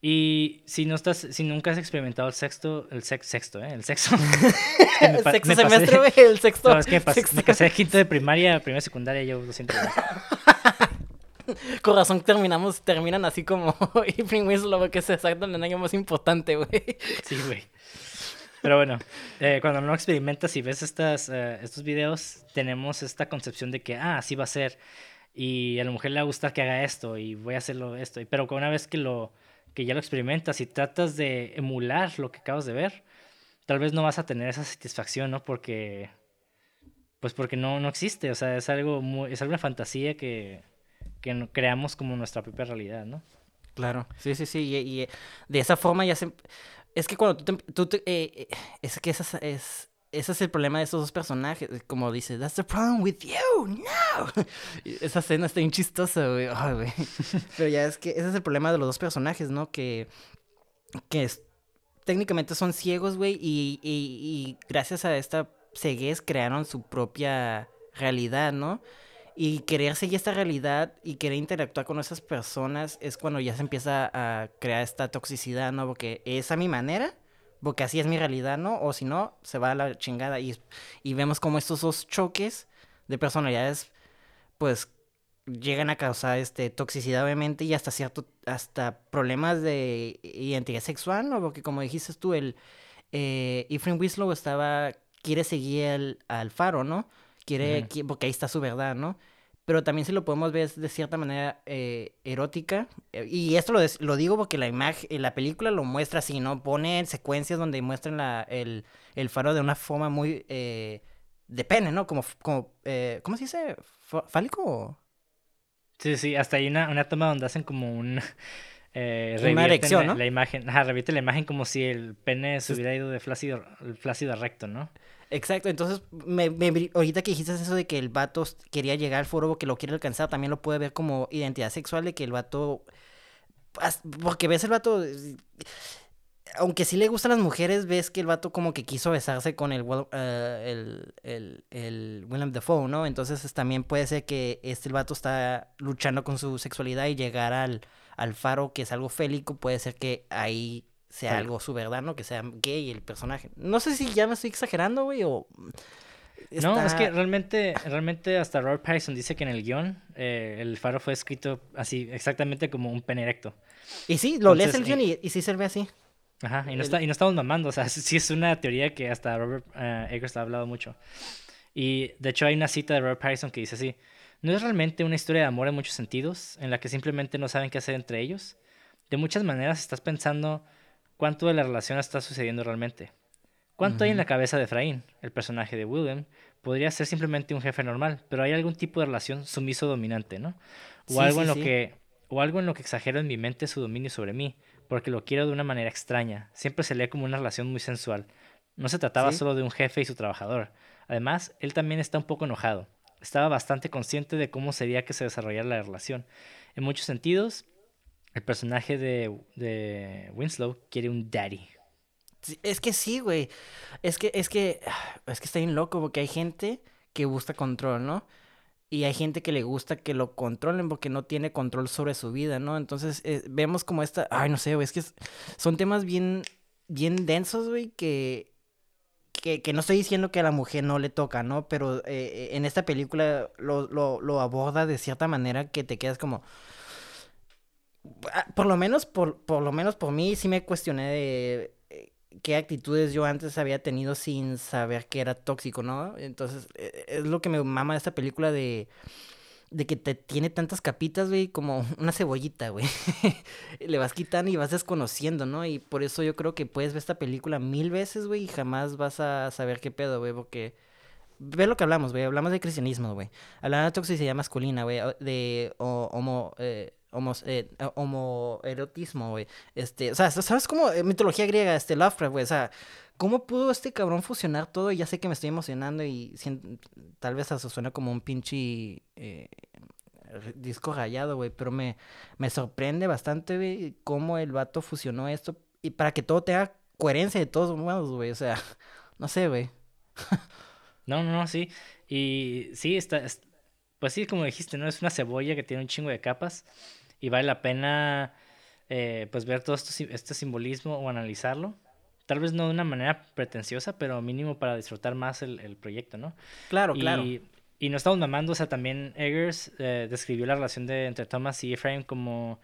Y si no estás, si nunca has experimentado el sexto, el sexto, ¿eh? El sexo. el sexto semestre, el sexto. No, es que me casé de quinto de primaria, primera secundaria, yo lo siento. Corazón terminamos, terminan así como Evening Winslow, que es exacto el año más importante, güey. Sí, güey. Pero bueno, eh, cuando no experimentas y ves estas, eh, estos videos, tenemos esta concepción de que, ah, así va a ser. Y a la mujer le va a gustar que haga esto y voy a hacerlo esto. Pero una vez que lo, que ya lo experimentas y tratas de emular lo que acabas de ver, tal vez no vas a tener esa satisfacción, ¿no? Porque Pues porque no, no existe, o sea, es algo muy, es alguna fantasía que, que creamos como nuestra propia realidad, ¿no? Claro, sí, sí, sí, y, de esa forma ya se... Es que cuando tú te... Eh, eh, es que esa es, ese es el problema de esos dos personajes. Como dice, that's the problem with you, no. Esa escena está bien chistosa, güey. Pero ya es que ese es el problema de los dos personajes, ¿no? Que, que técnicamente son ciegos, güey, y, y, y gracias a esta ceguez crearon su propia realidad, ¿no? Y querer seguir esta realidad y querer interactuar con esas personas es cuando ya se empieza a crear esta toxicidad, ¿no? Porque es a mi manera, porque así es mi realidad, ¿no? O si no, se va a la chingada. Y, y vemos como estos dos choques de personalidades, pues, llegan a causar este toxicidad, obviamente, y hasta cierto, hasta problemas de identidad sexual, ¿no? Porque como dijiste tú, el eh, Ephraim Winslow estaba, quiere seguir al faro, ¿no? quiere, porque ahí está su verdad, ¿no? Pero también si lo podemos ver de cierta manera eh, erótica. Eh, y esto lo, lo digo porque la imagen, la película lo muestra así, ¿no? Pone secuencias donde muestran la, el, el faro de una forma muy... Eh, de pene, ¿no? Como, como ¿cómo se dice? ¿Fálico? Sí, sí, hasta hay una, una toma donde hacen como un... una erección, ¿no? La imagen, ajá, revierte la imagen como si el pene se hubiera ido de flácido, flácido a recto, ¿no? Exacto, entonces me, ahorita que dijiste eso de que el vato quería llegar al foro que lo quiere alcanzar, también lo puede ver como identidad sexual de que el vato... Porque ves el vato... Aunque sí le gustan las mujeres, ves que el vato como que quiso besarse con el, uh, el, el, el William Dafoe, ¿no? Entonces también puede ser que este vato está luchando con su sexualidad y llegar al, al faro, que es algo félico, puede ser que ahí sea algo su verdad, ¿no? Que sea gay el personaje. No sé si ya me estoy exagerando, güey, o... No, es que realmente, realmente hasta Robert Pattinson dice que en el guion eh, el faro fue escrito así, exactamente como un pene erecto. Y sí, lo lees el guion y, y, sí se ve así. Ajá, y no, está, y no estamos mamando, o sea, sí es una teoría que hasta Robert uh, Eggers ha hablado mucho. Y de hecho hay una cita de Robert Pattinson que dice así, no es realmente una historia de amor en muchos sentidos, en la que simplemente no saben qué hacer entre ellos. De muchas maneras estás pensando cuánto de la relación está sucediendo realmente. ¿Cuánto hay en la cabeza de Efraín, el personaje de William? Podría ser simplemente un jefe normal, pero hay algún tipo de relación sumiso-dominante, ¿no? O, algo en lo que, o algo en lo que exagero en mi mente su dominio sobre mí, porque lo quiero de una manera extraña. Siempre se lee como una relación muy sensual. No se trataba solo de un jefe y su trabajador. Además, él también está un poco enojado. Estaba bastante consciente de cómo sería que se desarrollara la relación. En muchos sentidos, el personaje de, de Winslow quiere un daddy. Es que sí, güey. Es que, es que, es que está bien loco porque hay gente que busca control, ¿no? Y hay gente que le gusta que lo controlen porque no tiene control sobre su vida, ¿no? Entonces eh, vemos como esta, ay, no sé, güey, es que son temas bien, bien densos, güey, que, que, que, no estoy diciendo que a la mujer no le toca, ¿no? Pero eh, en esta película lo, lo, lo aborda de cierta manera que te quedas como, por lo menos, por, por lo menos por mí, sí me cuestioné de eh, qué actitudes yo antes había tenido sin saber que era tóxico, ¿no? Entonces, e, es lo que me mama de esta película de, de que te tiene tantas capitas, güey, como una cebollita, güey. Le vas quitando y vas desconociendo, ¿no? Y por eso yo creo que puedes ver esta película mil veces, güey, y jamás vas a saber qué pedo, güey, porque... Ve lo que hablamos, güey. Hablamos de cristianismo, güey. Hablamos de toxicidad masculina, güey. De homo... Eh, homo, eh, homoerotismo, güey. Este, o sea, ¿sabes cómo? Eh, mitología griega, este, Lovecraft, güey. O sea, ¿cómo pudo este cabrón fusionar todo? Ya sé que me estoy emocionando y tal vez eso suena como un pinche eh, disco rayado, güey. Pero me, me sorprende bastante, güey, cómo el vato fusionó esto. Y para que todo tenga coherencia de todos modos, güey. O sea, no sé, güey. no, no, no, sí. Y sí, está, pues sí, como dijiste, ¿no? Es una cebolla que tiene un chingo de capas y vale la pena eh, pues ver todo esto, este simbolismo o analizarlo. Tal vez no de una manera pretenciosa, pero mínimo para disfrutar más el, proyecto, ¿no? Claro, claro. Y no estamos mamando, o sea, también Eggers eh, describió la relación de, entre Thomas y Ephraim como...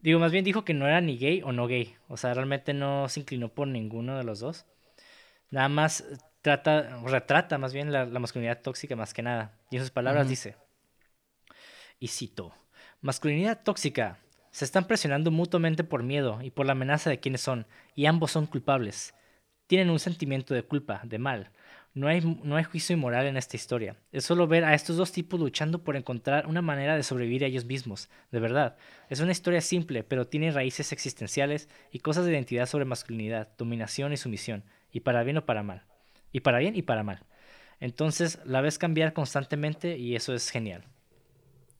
Digo, más bien dijo que no era ni gay o no gay. O sea, realmente no se inclinó por ninguno de los dos. Nada más trata, retrata más bien la, masculinidad tóxica más que nada. Y en sus palabras dice, y cito, masculinidad tóxica. Se están presionando mutuamente por miedo y por la amenaza de quienes son, y ambos son culpables. Tienen un sentimiento de culpa, de mal. No hay, no hay juicio moral en esta historia. Es solo ver a estos dos tipos luchando por encontrar una manera de sobrevivir a ellos mismos, de verdad. Es una historia simple, pero tiene raíces existenciales y cosas de identidad sobre masculinidad, dominación y sumisión, y para bien o para mal. Y para bien y para mal. Entonces la ves cambiar constantemente y eso es genial.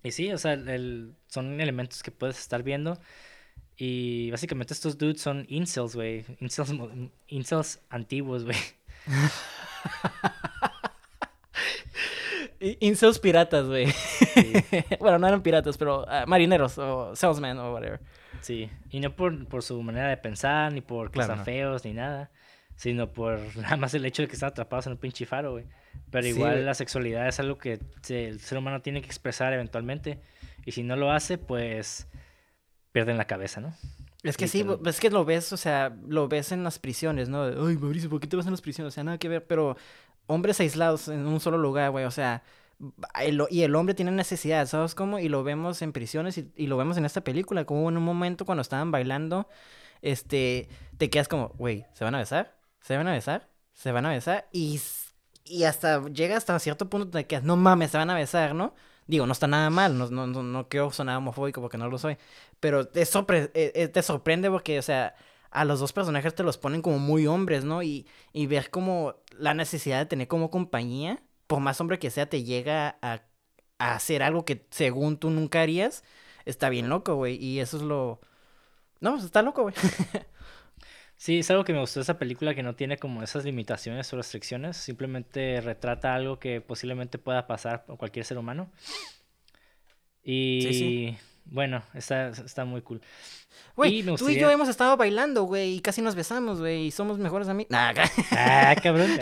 Y sí, o sea, el, son elementos que puedes estar viendo. Y básicamente estos dudes son incels, güey. Incels, incels antiguos, güey. Incels piratas, güey. bueno, no eran piratas, pero ah, marineros o salesmen o whatever. Sí, y no por, por su manera de pensar, ni por que sean feos, ni nada, sino por nada más el hecho de que están atrapados en un pinche faro, güey. Pero igual la sexualidad es algo que el ser humano tiene que expresar eventualmente. Y si no lo hace, pues pierden la cabeza, ¿no? Es que sí, es que lo ves, o sea, lo ves en las prisiones, ¿no? Ay, Mauricio, ¿por qué te vas en las prisiones? O sea, nada que ver, pero hombres aislados en un solo lugar, güey, o sea, y el hombre tiene necesidad, ¿sabes cómo? Y lo vemos en prisiones y, lo vemos en esta película, como en un momento cuando estaban bailando, este, te quedas como, güey, ¿se van a besar? ¿Se van a besar? ¿Se van a besar? Y, y hasta llega hasta cierto punto te quedas, no mames, se van a besar, ¿no? Digo, no está nada mal, no, no, no, no quiero sonar homofóbico porque no lo soy. Pero te, eh, eh, te sorprende porque, o sea, a los dos personajes te los ponen como muy hombres, ¿no? Y, y ver como la necesidad de tener como compañía, por más hombre que sea, te llega a, a hacer algo que según tú nunca harías. Está bien loco, güey. Y eso es lo... No, pues, está loco, güey. Sí, es algo que me gustó de esa película que no tiene como esas limitaciones o restricciones, simplemente retrata algo que posiblemente pueda pasar a cualquier ser humano. Y bueno, está, está muy cool. Güey, tú y yo hemos estado bailando, güey, y casi nos besamos, güey, y somos mejores amigos. Nah, ah, cabrón.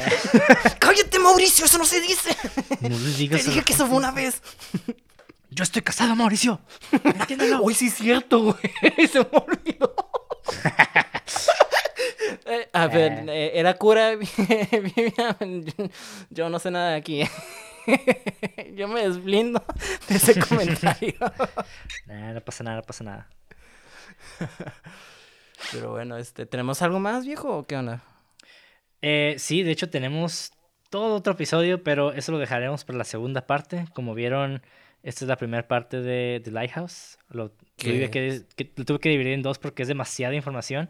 Cállate, Mauricio, eso no se dice. No les digas Te dije que eso fue una vez. Yo estoy casado, Mauricio. Entiéndelo. Uy, sí es cierto, güey. Se me olvidó. Eh, a ver, eh. Eh, era cura. yo no sé nada de aquí. yo me desblindo de ese comentario. no pasa nada, no pasa nada. Pero bueno, este, ¿tenemos algo más, viejo, o qué onda? sí, de hecho tenemos todo otro episodio, pero eso lo dejaremos para la segunda parte. Como vieron, esta es la primera parte de The Lighthouse. Lo tuve que, lo tuve que dividir en dos porque es demasiada información.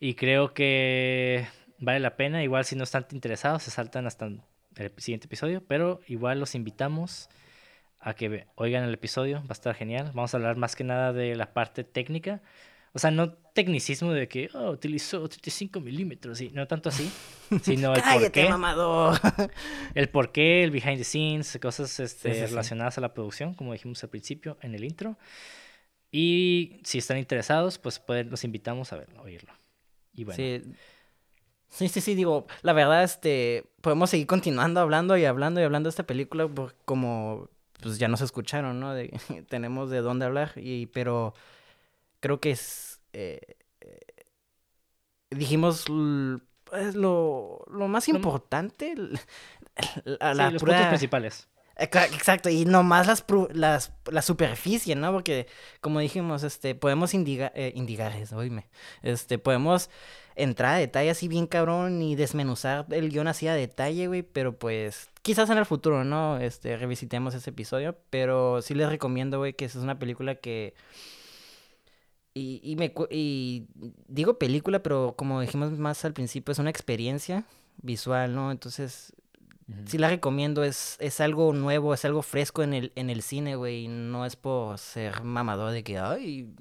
Y creo que vale la pena. Igual si no están interesados, se saltan hasta el siguiente episodio. Pero igual los invitamos a que oigan el episodio. Va a estar genial. Vamos a hablar más que nada de la parte técnica. O sea, no tecnicismo de que oh, utilizó 35 milímetros, y no tanto así, sino el por qué. el por qué, el behind the scenes, cosas este, relacionadas a la producción, como dijimos al principio en el intro. Y si están interesados, pues pueden, los invitamos a verlo, oírlo. Sí. Sí, sí, digo, la verdad, este, podemos seguir continuando hablando y hablando y hablando de esta película, como, pues ya nos escucharon, ¿no? De, tenemos de dónde hablar, y, pero creo que es, eh, eh, dijimos pues, lo, lo más importante, la, sí, los puntos principales. Exacto, y nomás las, las, la superficie, ¿no? Porque, como dijimos, este, podemos indigar, eh, indigar eso, oíme, este, podemos entrar a detalle así bien cabrón y desmenuzar el guion así a detalle, güey, pero pues, quizás en el futuro, ¿no? Este, revisitemos ese episodio, pero sí les recomiendo, güey, que es una película que... Y, y, me, y digo película, pero como dijimos más al principio, es una experiencia visual, ¿no? Entonces, sí la recomiendo, es, es algo nuevo, es algo fresco en el, en el cine, güey, no es por ser mamador de que, ay,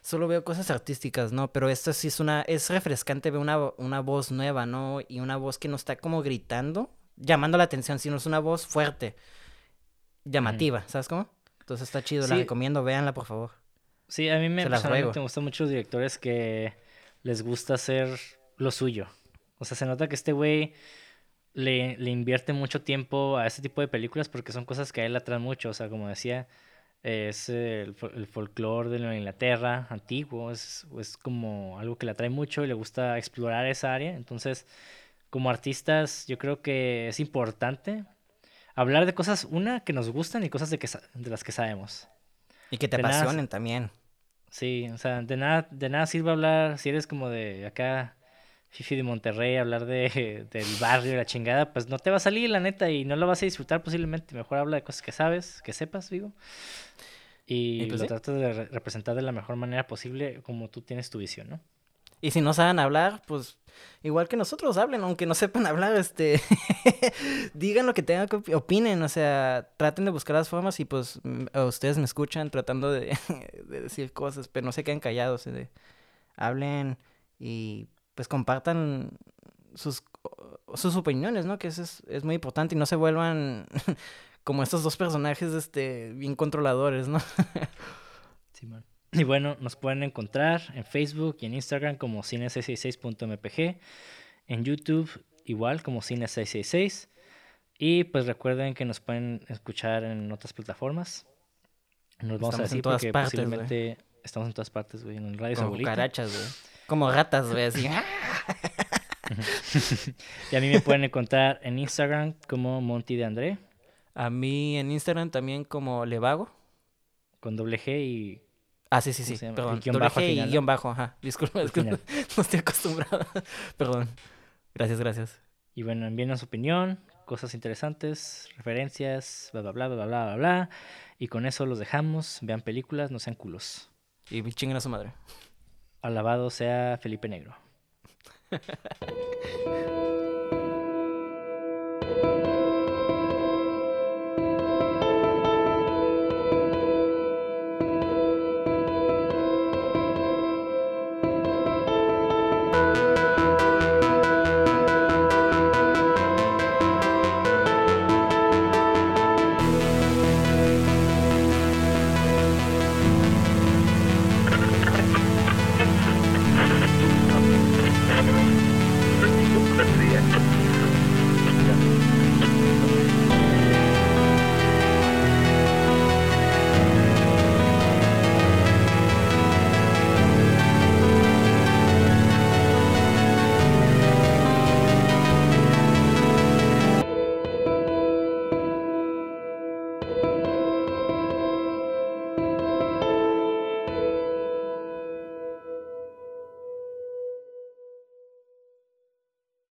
solo veo cosas artísticas, ¿no? Pero esto sí es una, es refrescante ver una, una voz nueva, ¿no? Y una voz que no está como gritando, llamando la atención, sino es una voz fuerte, llamativa, ¿sabes cómo? Entonces está chido, la recomiendo, véanla, por favor. Sí, a mí me, personalmente me gustan mucho los directores que les gusta hacer lo suyo. O sea, se nota que este güey le, le, invierte mucho tiempo a este tipo de películas porque son cosas que a él le atraen mucho. O sea, como decía, es el, el folclore de la Inglaterra antiguo, es, es, como algo que le atrae mucho y le gusta explorar esa área. Entonces, como artistas, yo creo que es importante hablar de cosas, una, que nos gustan y cosas de, que, de las que sabemos. Y que te apasionen también. Sí, o sea, de nada, de nada sirve hablar si eres como de acá Fifi de Monterrey, hablar de, del barrio y la chingada, pues no te va a salir, la neta, y no lo vas a disfrutar posiblemente. Mejor habla de cosas que sabes, que sepas, digo. Y, pues lo tratas de representar de la mejor manera posible como tú tienes tu visión, ¿no? Y si no saben hablar, pues igual que nosotros hablen, aunque no sepan hablar, este, digan lo que tengan que opinen, o sea, traten de buscar las formas y pues ustedes me escuchan tratando de, decir cosas, pero no se queden callados, eh, hablen y pues compartan sus, sus opiniones, ¿no? Que eso es, es muy importante y no se vuelvan como estos dos personajes, este, bien controladores, ¿no? sí, man. Y bueno, nos pueden encontrar en Facebook y en Instagram como cine666.mpg, en YouTube igual como cine666. Y pues recuerden que nos pueden escuchar en otras plataformas. Nos vamos a decir porque posiblemente estamos en todas partes, güey, en Radio Como carachas, güey. Como gatas, güey, así. y a mí me pueden encontrar en Instagram como Monty de André. A mí en Instagram también como Levago. Con doble G y Ah, sí, sí, sí. Perdón. Guión bajo y guion bajo, ajá. Disculpa, que no, estoy acostumbrado. Perdón. Gracias, gracias. Y bueno, envíenos su opinión, cosas interesantes, referencias, bla, bla, bla, bla, bla, bla, bla. Y con eso los dejamos. Vean películas, no sean culos. Y chinguen a su madre. Alabado sea Felipe Negro.